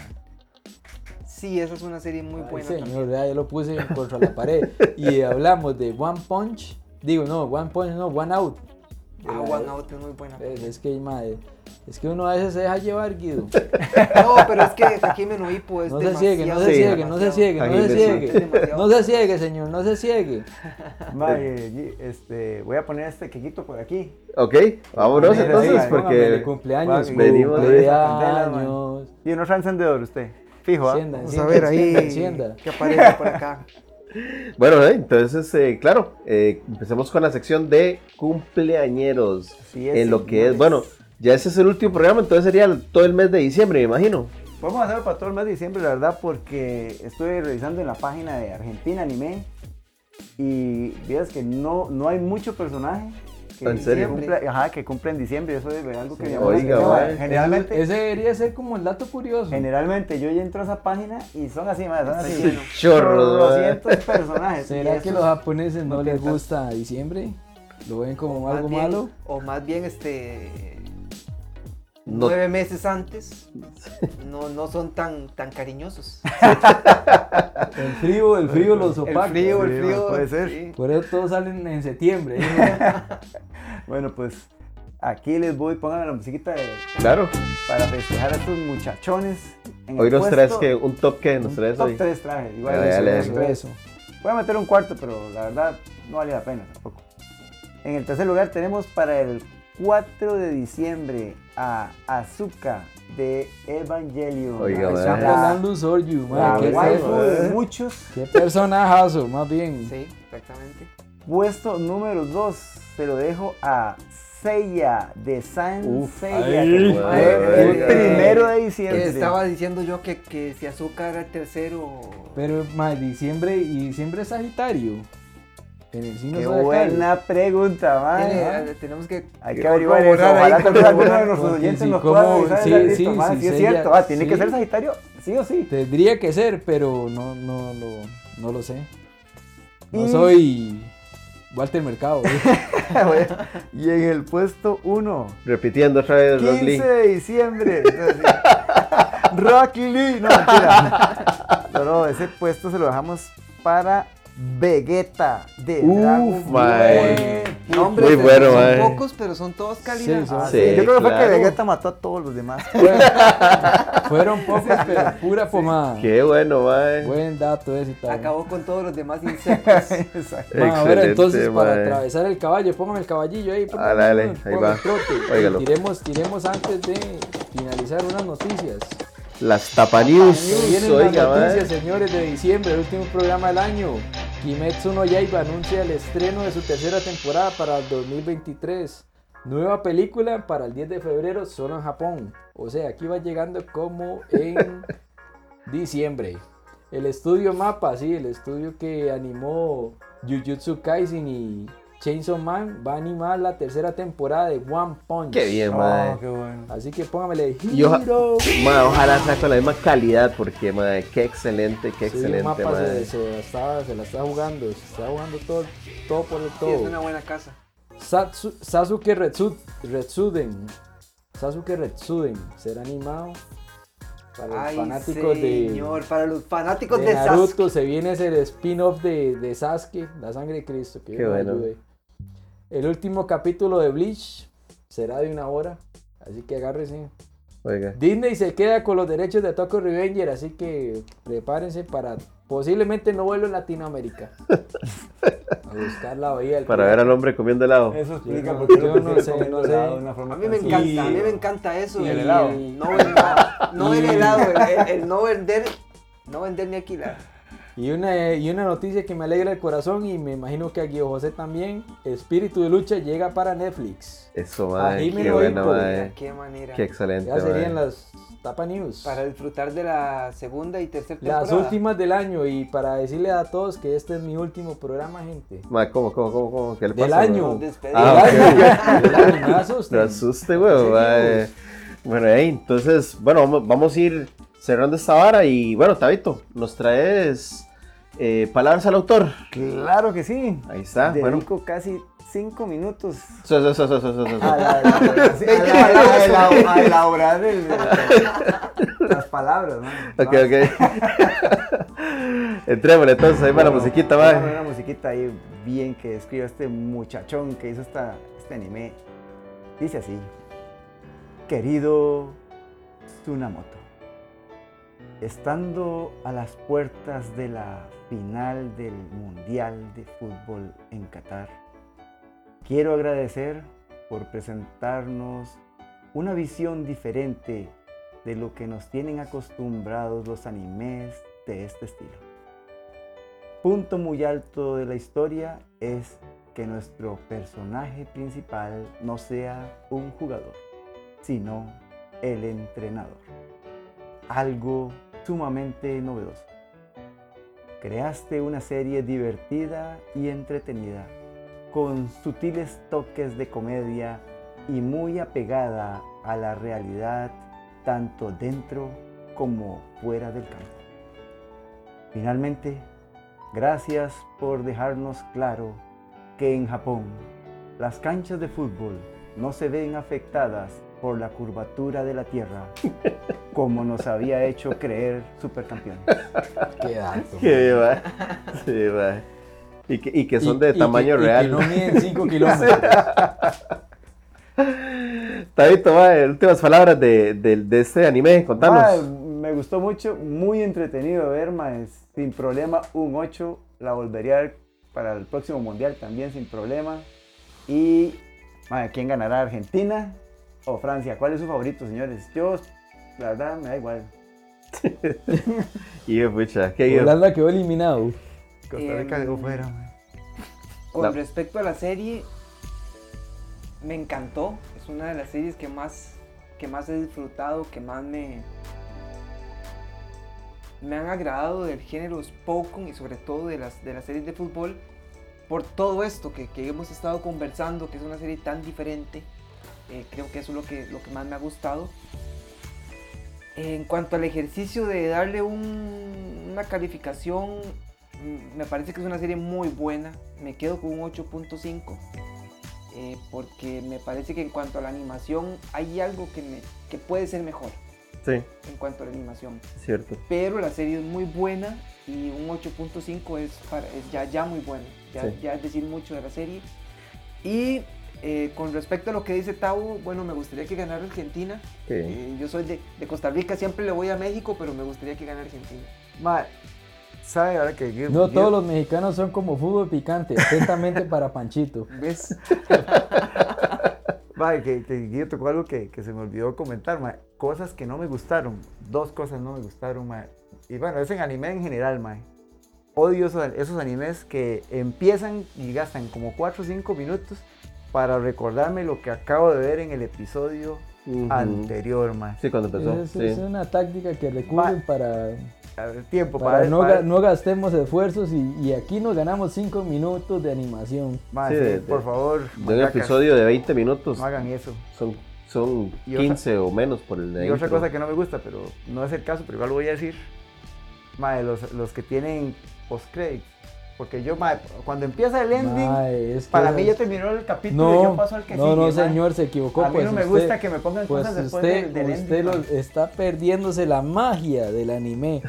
Sí, esa es una serie muy Ay, buena señor, ya, ya lo puse contra la pared. Y [laughs] hablamos de One Punch. Digo, no, One Punch, no, One Out. Ah, la- One Out es muy buena. Es, es que, madre, es que uno a veces se deja llevar, Guido. [laughs] No, pero es que Hajime no Ippo es No se ciegue, no se Sí. ciegue, no se ciegue, no se ciegue. No se ciegue, señor, no se ciegue. [laughs] Gui- este, voy a poner este quequito por aquí. Ok, vámonos entonces, porque cumpleaños, cumpleaños. Y no trae encendedor usted. Fijo. Encienda, Vamos a encienda, ver encienda, ahí encienda. qué aparece por acá. [laughs] Bueno, eh, entonces, eh, claro, eh, empecemos con la sección de cumpleañeros. Es, en lo que es, bueno, ya ese es el último programa, entonces sería todo el mes de diciembre, me imagino. Vamos a hacerlo para todo el mes de diciembre, la verdad, porque estuve revisando en la página de Argentina Anime y vieras que no, no hay mucho personaje ¿En serio? cumple, ajá, que cumple en diciembre. Eso es algo que me llamó Oiga, mae. Generalmente, Ese debería ser como el dato curioso. generalmente yo ya entro a esa página y son así, más, son así. Chorro. 200 personajes. ¿Será que los japoneses no les gusta diciembre? ¿Lo ven como algo bien- malo? O más bien, este. No- Nueve meses antes no, no son tan, tan cariñosos. [laughs] El frío, el frío los El opaca. frío, el frío. puede ser. sí. Por eso todos salen en septiembre. ¿eh? [laughs] Bueno, pues aquí les voy, pónganme la musiquita de- Claro, para festejar a estos muchachones. En el hoy nos puesto- traes que un top que nos traes top hoy. 3 trajes. Igual, Dale, eso, dale, eso, dale. eso. Voy a meter un cuarto, pero la verdad no vale la pena tampoco. En el tercer lugar tenemos para el 4 de diciembre a Azuka de Evangelion. Oiga. Están la- hablando Soryu, la mae, ¿qué de muchos. Qué personajazo, más bien. Sí, exactamente. Puesto número 2 se lo dejo a Seiya de Saint Uf, Seiya, ay, que cumple ay, el ay. primero de diciembre. estaba diciendo yo que, que si Azúcar era el tercero. Pero, mae, diciembre y diciembre es Sagitario. En el Qué buena pregunta, man. tiene- tenemos que. Hay que averiguar eso. Ojalá vez alguno de nuestros oyentes nos pueda sí, sí, sí, si es cierto. Ah, tiene que sí. ser Sagitario, sí o sí. Tendría que ser, pero no, no, lo, no lo sé. No soy Walter Mercado. ¿eh? [laughs] y en el puesto 1, Repitiendo otra vez Rock 15 Lee. de diciembre. Sí. [laughs] Rocky Lee. No, mentira. No, no, ese puesto se lo dejamos para Vegeta de Uf, Dragon Ball. Muy de- bueno, son mae. pocos, pero son todos calidad. Sí, son- Ah, Sí, sí, Yo creo que fue que claro. Vegeta mató a todos los demás. [laughs] Fueron pocos, pero pura pomada. Qué bueno, mae. Buen dato ese también. Acabó con todos los demás [laughs] insectos. Exacto. Ma, Excelente, entonces para mae. atravesar el caballo, póngame el caballillo ahí. póngame, Dale, ahí póngame va. el trote. Óigalo. Y tiremos, tiremos antes de finalizar unas noticias. Las Tapa News. Se vienen Oiga, las noticias, señores, de diciembre, el último programa del año. Kimetsu no Yaiba anuncia el estreno de su tercera temporada para el 2023. Nueva película para el 10 de febrero, solo en Japón. O sea, aquí va llegando como en [laughs] diciembre. El estudio Mapa, sí, el estudio que animó Jujutsu Kaisen y Chainsaw Man, va a animar la tercera temporada de One Punch. Qué bien, mae. Oh, qué bueno. Así que póngamele Hero. Mae, ojalá sea con la misma calidad, porque, mae, qué excelente, qué Sí, excelente, Mapa se, mae. se la está, se la está jugando, se está jugando todo, todo por el Sí, todo. es una buena casa. Satsu- Sasuke Retsu- Retsuden. Sasuke Retsuden será animado para los Ay, fanáticos señor, para los fanáticos de, de, de Naruto. Sasuke. Se viene ese spin-off de, de Sasuke, la sangre de Cristo. Que Qué bueno. ayude. El último capítulo de Bleach será de una hora, así que agárrese. Oiga. Disney se queda con los derechos de Tokyo Revenger, así que prepárense para posiblemente no vuelva a Latinoamérica. A buscar la bahía del Para ver al hombre comiendo helado. Eso explica no- por qué yo no sé, no sé. helado A mí me encanta, a mí me encanta eso. Y el y helado. no, vender- no el helado, el, el- el no vender, no vender ni alquilar. Y una, y una noticia que me alegra el corazón y me imagino que a Guido José también, Espíritu de Lucha llega para Netflix. Eso. Jimmy Qué lo bueno. De qué manera. Qué excelente, Ya serían las Tapa News. Para disfrutar de la segunda y tercera Las últimas del año y para decirle a todos que este es mi último programa, gente. Mae, ¿cómo, cómo, cómo, cómo? ¿Qué le Del pasa, año. Mae? despedimos. Ah, Del año, [laughs] del año, me asusten. No asuste, weón. Bueno, ahí, entonces, bueno, vamos, vamos a ir cerrando esta vara y, bueno, Tabito, nos traes eh, palabras al autor. Claro que sí. Ahí está, Dedico bueno. casi cinco minutos So, a la, [laughs] a la- a la- a elaborar el- las palabras, ¿no? Ok, ok. [laughs] Entrémosle entonces, ahí va la Bueno, musiquita, vamos a va. Una musiquita ahí bien que describe a este muchachón que hizo esta, este anime. Dice así. Querido Tsunamoto, estando a las puertas de la final del Mundial de Fútbol en Qatar, quiero agradecer por presentarnos una visión diferente de lo que nos tienen acostumbrados los animes de este estilo. Punto muy alto de la historia es que nuestro personaje principal no sea un jugador, sino el entrenador. Algo sumamente novedoso. Creaste una serie divertida y entretenida, con sutiles toques de comedia y muy apegada a la realidad tanto dentro como fuera del campo. Finalmente, gracias por dejarnos claro que en Japón las canchas de fútbol no se ven afectadas por la curvatura de la tierra [laughs] como nos había hecho creer supercampeones. Qué dato. Qué va. Sí, va. Y que, y que son Y- de y que- tamaño y que real. no miden 5 [laughs] kilómetros. Tabito, va, últimas palabras de, de, de este anime, contanos. Me gustó mucho, muy entretenido de ver, mae, sin problema, un 8, la volvería a ver para el próximo mundial también sin problema. Y, ¿quién ganará? ¿Argentina o Francia? ¿Cuál es su favorito, señores? Yo, la verdad, me da igual. [laughs] Y pucha, qué guion. Holanda quedó eliminado. Costa Rica dejó fuera. Con La- respecto a la serie, me encantó. Es una de las series que más, que más he disfrutado, que más me, me han agradado del género Spoken y sobre todo de las, de las series de fútbol. Por todo esto que, que hemos estado conversando, que es una serie tan diferente. Eh, creo que eso es lo que, lo que más me ha gustado. En cuanto al ejercicio de darle un- una calificación, mm, me parece que es una serie muy buena. Me quedo con un 8.5. eh, porque me parece que en cuanto a la animación hay algo que, me- que puede ser mejor Sí, en cuanto a la animación. cierto. Pero la serie es muy buena y un 8.5 es, para- es ya, ya muy bueno. Ya, Sí. ya es decir mucho de la serie. Y eh, con respecto a lo que dice Tau, bueno, me gustaría que ganara Argentina. Sí. Eh, yo soy de, de Costa Rica, siempre le voy a México, pero me gustaría que ganara Argentina. Ma, ¿sabe ahora que Guido- No Guido- todos los mexicanos son como fútbol picante. Atentamente para Panchito. [laughs] ¿Ves? [laughs] Ma, que, que Guido tocó algo que, que se me olvidó comentar, ma. Cosas que no me gustaron. Dos cosas no me gustaron, ma. Y bueno, es en anime en general, ma. Odio esos, esos animes que empiezan y gastan como 4 o 5 minutos para recordarme lo que acabo de ver en el episodio Ujú. anterior, ma. Sí, cuando empezó. Es, sí. es una táctica que recurren para, ver, tiempo para para, no, para- ga- no gastemos esfuerzos y, y aquí nos ganamos 5 minutos de animación. Ma, Sí, de- por favor, De un episodio de 20 minutos no hagan eso. son, son Y otra- 15 o menos por el de Y otra intro. cosa que no me gusta, pero no es el caso, pero igual lo voy a decir. Mae, los, los que tienen post-credits. Porque yo, mae, cuando empieza el ending, es que para mí ya terminó el capítulo y yo No, paso al que no, sigue. no, mae. señor, se equivocó. A mí pues no me usted- gusta que me pongan Pues cosas después usted, del, del usted ending. lo- mae. está perdiéndose la magia del anime.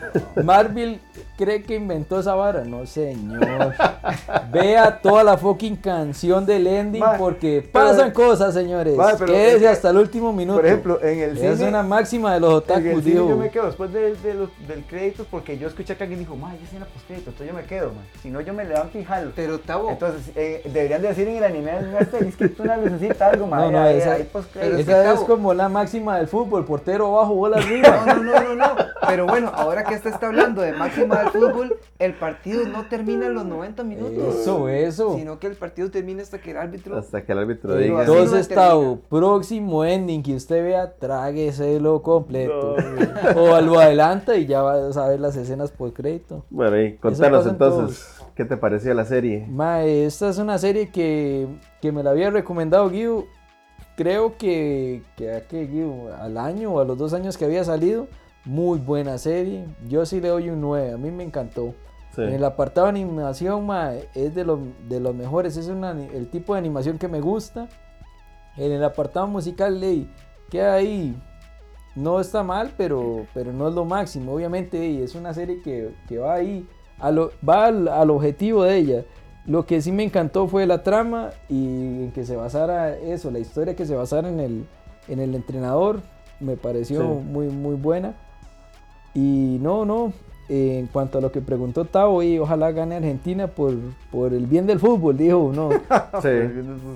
Marvel cree que inventó esa vara. No, señor. [laughs] Vea toda la fucking canción del ending Ma, porque pero- pasan cosas, señores. Ma, Quédese es que, hasta el último minuto. Por ejemplo, en el es cine. una máxima de los en otakus, el cine digo. yo me quedo después de, de los- del crédito porque yo escuché que alguien dijo, mae, ya escena post-crédito, entonces yo me quedo, mae. Si no, yo me levanto y jalo. Pero Tavo, Entonces, eh, deberían de decir en el anime, este asterisco, una lucecita, algo, mae. No, no, ahí- esa- ahí post-crédito. es que es como la máxima del fútbol, portero abajo, bola arriba. No, no, no, no, no. Pero bueno, ahora que usted está hablando de máxima del fútbol, el partido no termina en los 90 minutos. Eso, eso. Sino que el partido termina hasta que el árbitro. Hasta que el árbitro diga. no Entonces. Tavo, próximo ending que usted vea, trágueselo completo. o lo adelanta y ya va a saber las escenas por crédito. Bueno, y contanos entonces, ¿qué te pareció la serie? Mae, esta es una serie que, que me la había recomendado Guido. Creo que, que, a que Guido, al año o a los dos años que había salido. Muy buena serie. Yo sí le doy un 9. A mí me encantó. Sí. En el apartado de animación, mae, es de, lo- de los mejores. Es una- el tipo de animación que me gusta. En el apartado musical, ley, queda ahí. No está mal, pero, pero no es lo máximo. Obviamente, es una serie que, que va ahí. A lo, va al, al objetivo de ella. Lo que sí me encantó fue la trama y en que se basara eso, la historia que se basara en el, en el entrenador. Me pareció Sí. muy, muy buena. Y no, no. eh, en cuanto a lo que preguntó Tavo, y ojalá gane Argentina por, por el bien del fútbol, dijo no. [laughs] Sí.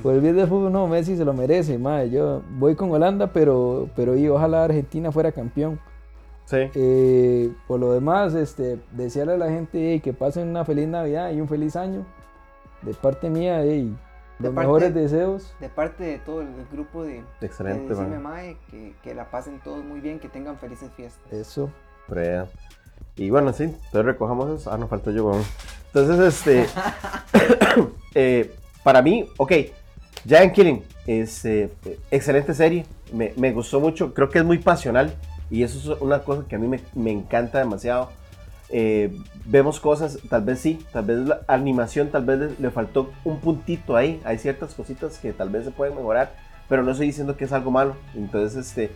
Por el bien del fútbol, no, Messi se lo merece, madre. Yo voy con Holanda, pero, pero y ojalá Argentina fuera campeón. Sí. Eh, por lo demás, este, desearle a la gente eh, que pasen una feliz Navidad y un feliz año. De parte mía, eh, De los parte- mejores deseos. De parte de todo el, el grupo de, Excelente, de. Mae, que, que la pasen todos muy bien, que tengan felices fiestas. Eso. Prea. Y bueno, sí, entonces recojamos eso. Ah, no falta yo, weón. Entonces, este. [laughs] eh, para mí, ok. Giant Killing, este, excelente serie. Me, me gustó mucho. Creo que es muy pasional. Y eso es una cosa que a mí me, me encanta demasiado. Eh, vemos cosas, tal vez sí, tal vez la animación, tal vez le, faltó un puntito ahí. Hay ciertas cositas que tal vez se pueden mejorar, pero no estoy diciendo que es algo malo. Entonces, este,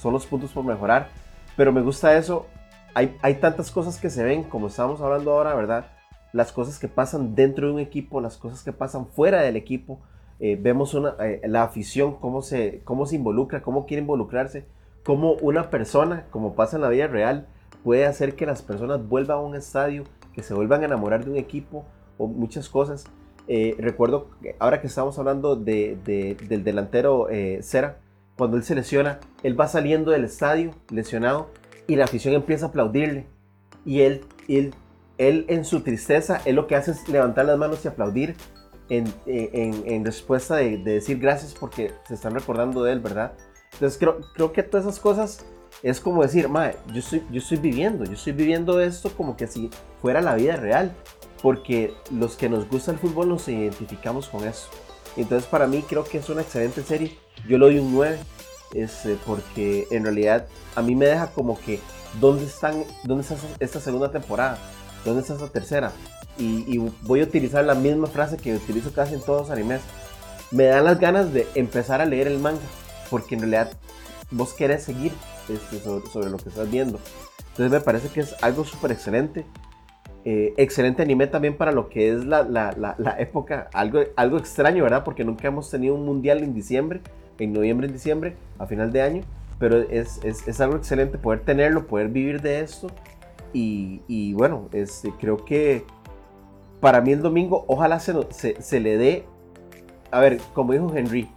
son los puntos por mejorar. Pero me gusta eso. Hay, hay tantas cosas que se ven, como estábamos hablando ahora, ¿verdad? Las cosas que pasan dentro de un equipo, las cosas que pasan fuera del equipo. Eh, vemos una, eh, la afición, cómo se, cómo se involucra, cómo quiere involucrarse, cómo una persona, como pasa en la vida real, puede hacer que las personas vuelvan a un estadio, que se vuelvan a enamorar de un equipo o muchas cosas. Eh, recuerdo, ahora que estamos hablando de, de- del delantero eh, Cera, cuando él se lesiona, él va saliendo del estadio lesionado y la afición empieza a aplaudirle. Y él, él, él en su tristeza, él lo que hace es levantar las manos y aplaudir en, eh, en- en respuesta de, de decir gracias porque se están recordando de él, ¿verdad? Entonces creo, creo que todas esas cosas es como decir, mae, yo estoy, yo estoy viviendo, yo estoy viviendo esto como que si fuera la vida real, porque los que nos gusta el fútbol nos identificamos con eso. Entonces para mí creo que es una excelente serie, yo le doy un 9, este, porque en realidad a mí me deja como que, ¿dónde, están, dónde está esta segunda temporada? ¿Dónde está esta tercera? Y, y voy a utilizar la misma frase que utilizo casi en todos los animes. Me dan las ganas de empezar a leer el manga, porque en realidad vos querés seguir este, sobre, sobre lo que estás viendo. Entonces me parece que es algo súper excelente. Eh, excelente anime también para lo que es la, la, la, la, época, algo, algo extraño, ¿verdad? Porque nunca hemos tenido un mundial en diciembre, en noviembre, en diciembre, a final de año, pero es, es, es algo excelente poder tenerlo, poder vivir de esto. Y, y bueno, este, creo que para mí el domingo, ojalá se, se, se le dé, a ver, como dijo Henry,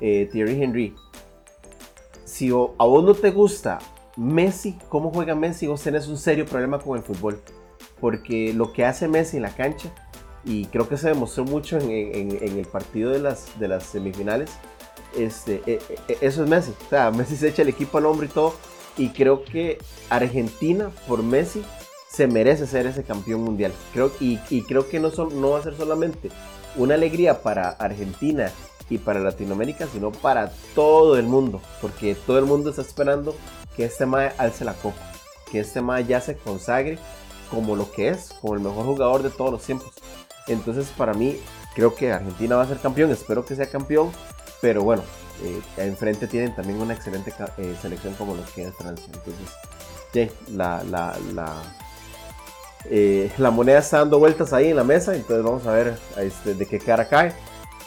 eh, Thierry Henry, si a vos no te gusta Messi, cómo juega Messi, vos tenés un serio problema con el fútbol porque lo que hace Messi en la cancha, y creo que se demostró mucho en, el partido de las, semifinales, este, e, e, eso es Messi. O sea, Messi se echa el equipo al hombro y todo, y creo que Argentina, por Messi, se merece ser ese campeón mundial. Creo, y, y creo que no, son, no va a ser solamente una alegría para Argentina y para Latinoamérica, sino para todo el mundo, porque todo el mundo está esperando que este Mae alce la copa, que este Mae ya se consagre como lo que es, como el mejor jugador de todos los tiempos. Entonces, para mí, creo que Argentina va a ser campeón, espero que sea campeón, pero bueno, eh, enfrente tienen también una excelente eh, selección como lo que es Francia. Entonces, yeah, la, la, la, eh, la, moneda está dando vueltas ahí en la mesa, entonces vamos a ver este, de qué cara cae.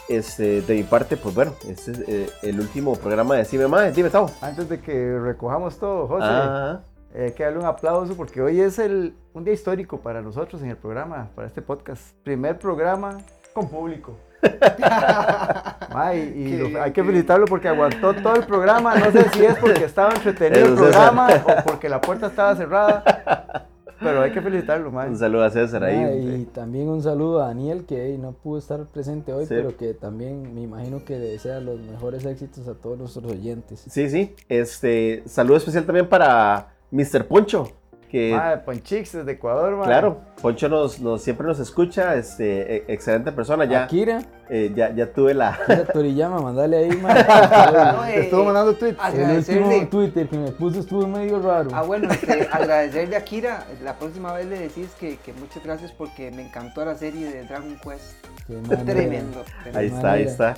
Este, de mi parte, pues bueno, este es eh, el último programa de Cime Más. Dime, Tavo. Antes de que recojamos todo, José. Ah. Eh, que darle un aplauso porque hoy es el, un día histórico para nosotros en el programa, para este podcast. Primer programa con público. [laughs] Ay, y lo, hay que felicitarlo porque aguantó todo el programa. No sé si es porque estaba entretenido el programa o porque la puerta estaba cerrada. Pero hay que felicitarlo, man. Un saludo a César ahí. y también un saludo a Daniel, que no pudo estar presente hoy, sí. pero que también me imagino que desea los mejores éxitos a todos nuestros oyentes. Sí, sí. Este, saludo especial también para Mr. Poncho. Que, ah, Ponchix desde Ecuador, man. Claro, Poncho nos, nos, siempre nos escucha, este, e, excelente persona. Ya, Akira. Eh, ya, ya tuve la. [laughs] Akira Toriyama, mandale ahí, man. [laughs] no, eh, estuvo mandando tweets. El último Twitter que me puso estuvo medio raro. Ah, bueno, este, [laughs] agradecerle a Akira. La próxima vez le decís que, que, muchas gracias porque me encantó la serie de Dragon Quest. Tremendo, tremendo. Ahí está, ahí está.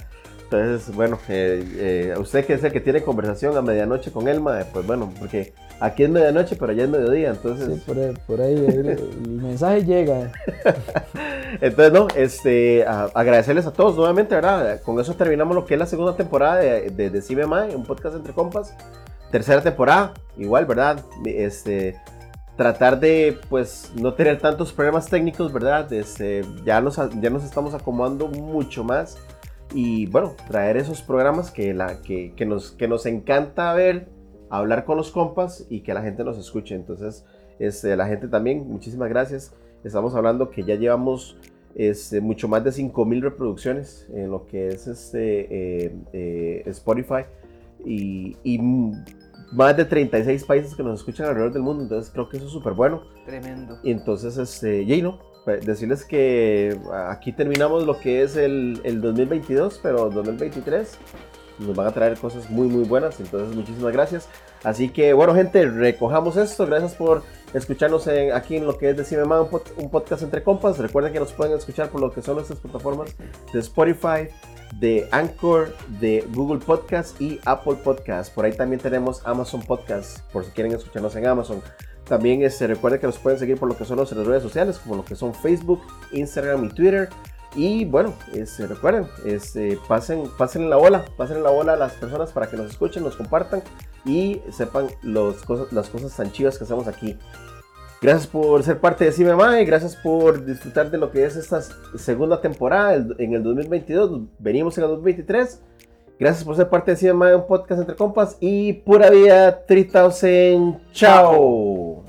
Entonces, bueno, eh, eh, usted que es el que tiene conversación a medianoche con Elma, pues bueno, porque aquí es medianoche, pero allá es mediodía, entonces... Sí, por ahí, por ahí el, el, mensaje llega. [laughs] entonces, no, este, a, agradecerles a todos nuevamente, ¿verdad? Con eso terminamos lo que es la segunda temporada de, de, de CBMI, un podcast entre compas. Tercera temporada, igual, ¿verdad? Este, tratar de, pues, no tener tantos problemas técnicos, ¿verdad? Este, ya, nos, ya nos estamos acomodando mucho más y bueno, traer esos programas que, la, que, que, nos, que nos encanta ver, hablar con los compas y que la gente nos escuche. Entonces, este, la gente también, muchísimas gracias. Estamos hablando que ya llevamos este, mucho más de 5000 reproducciones en lo que es este, eh, eh, Spotify y, y, más de 36 países que nos escuchan alrededor del mundo. Entonces, creo que eso es súper bueno. Tremendo. Y entonces, este, Jano, decirles que aquí terminamos lo que es el, el 2022, pero 2023 nos van a traer cosas muy muy buenas, entonces muchísimas gracias. Así que bueno gente, recojamos esto, gracias por escucharnos en, aquí en lo que es Decime Más, un, un, podcast entre compas. Recuerden que nos pueden escuchar por lo que son nuestras plataformas de Spotify, de Anchor, de Google Podcast y Apple Podcast. Por ahí también tenemos Amazon Podcast, por si quieren escucharnos en Amazon. También este, recuerden que nos pueden seguir por lo que son nuestras redes sociales, como lo que son Facebook, Instagram y Twitter. Y bueno, este, recuerden, este, pasen, pasen la bola, pasen la bola a las personas para que nos escuchen, nos compartan y sepan los cosas, las cosas tan chivas que hacemos aquí. Gracias por ser parte de CIMEMA y gracias por disfrutar de lo que es esta segunda temporada en el 2022. Venimos en el 2023. Gracias por ser parte de CIMEMA, un podcast entre compas y pura vida 3000. Chao.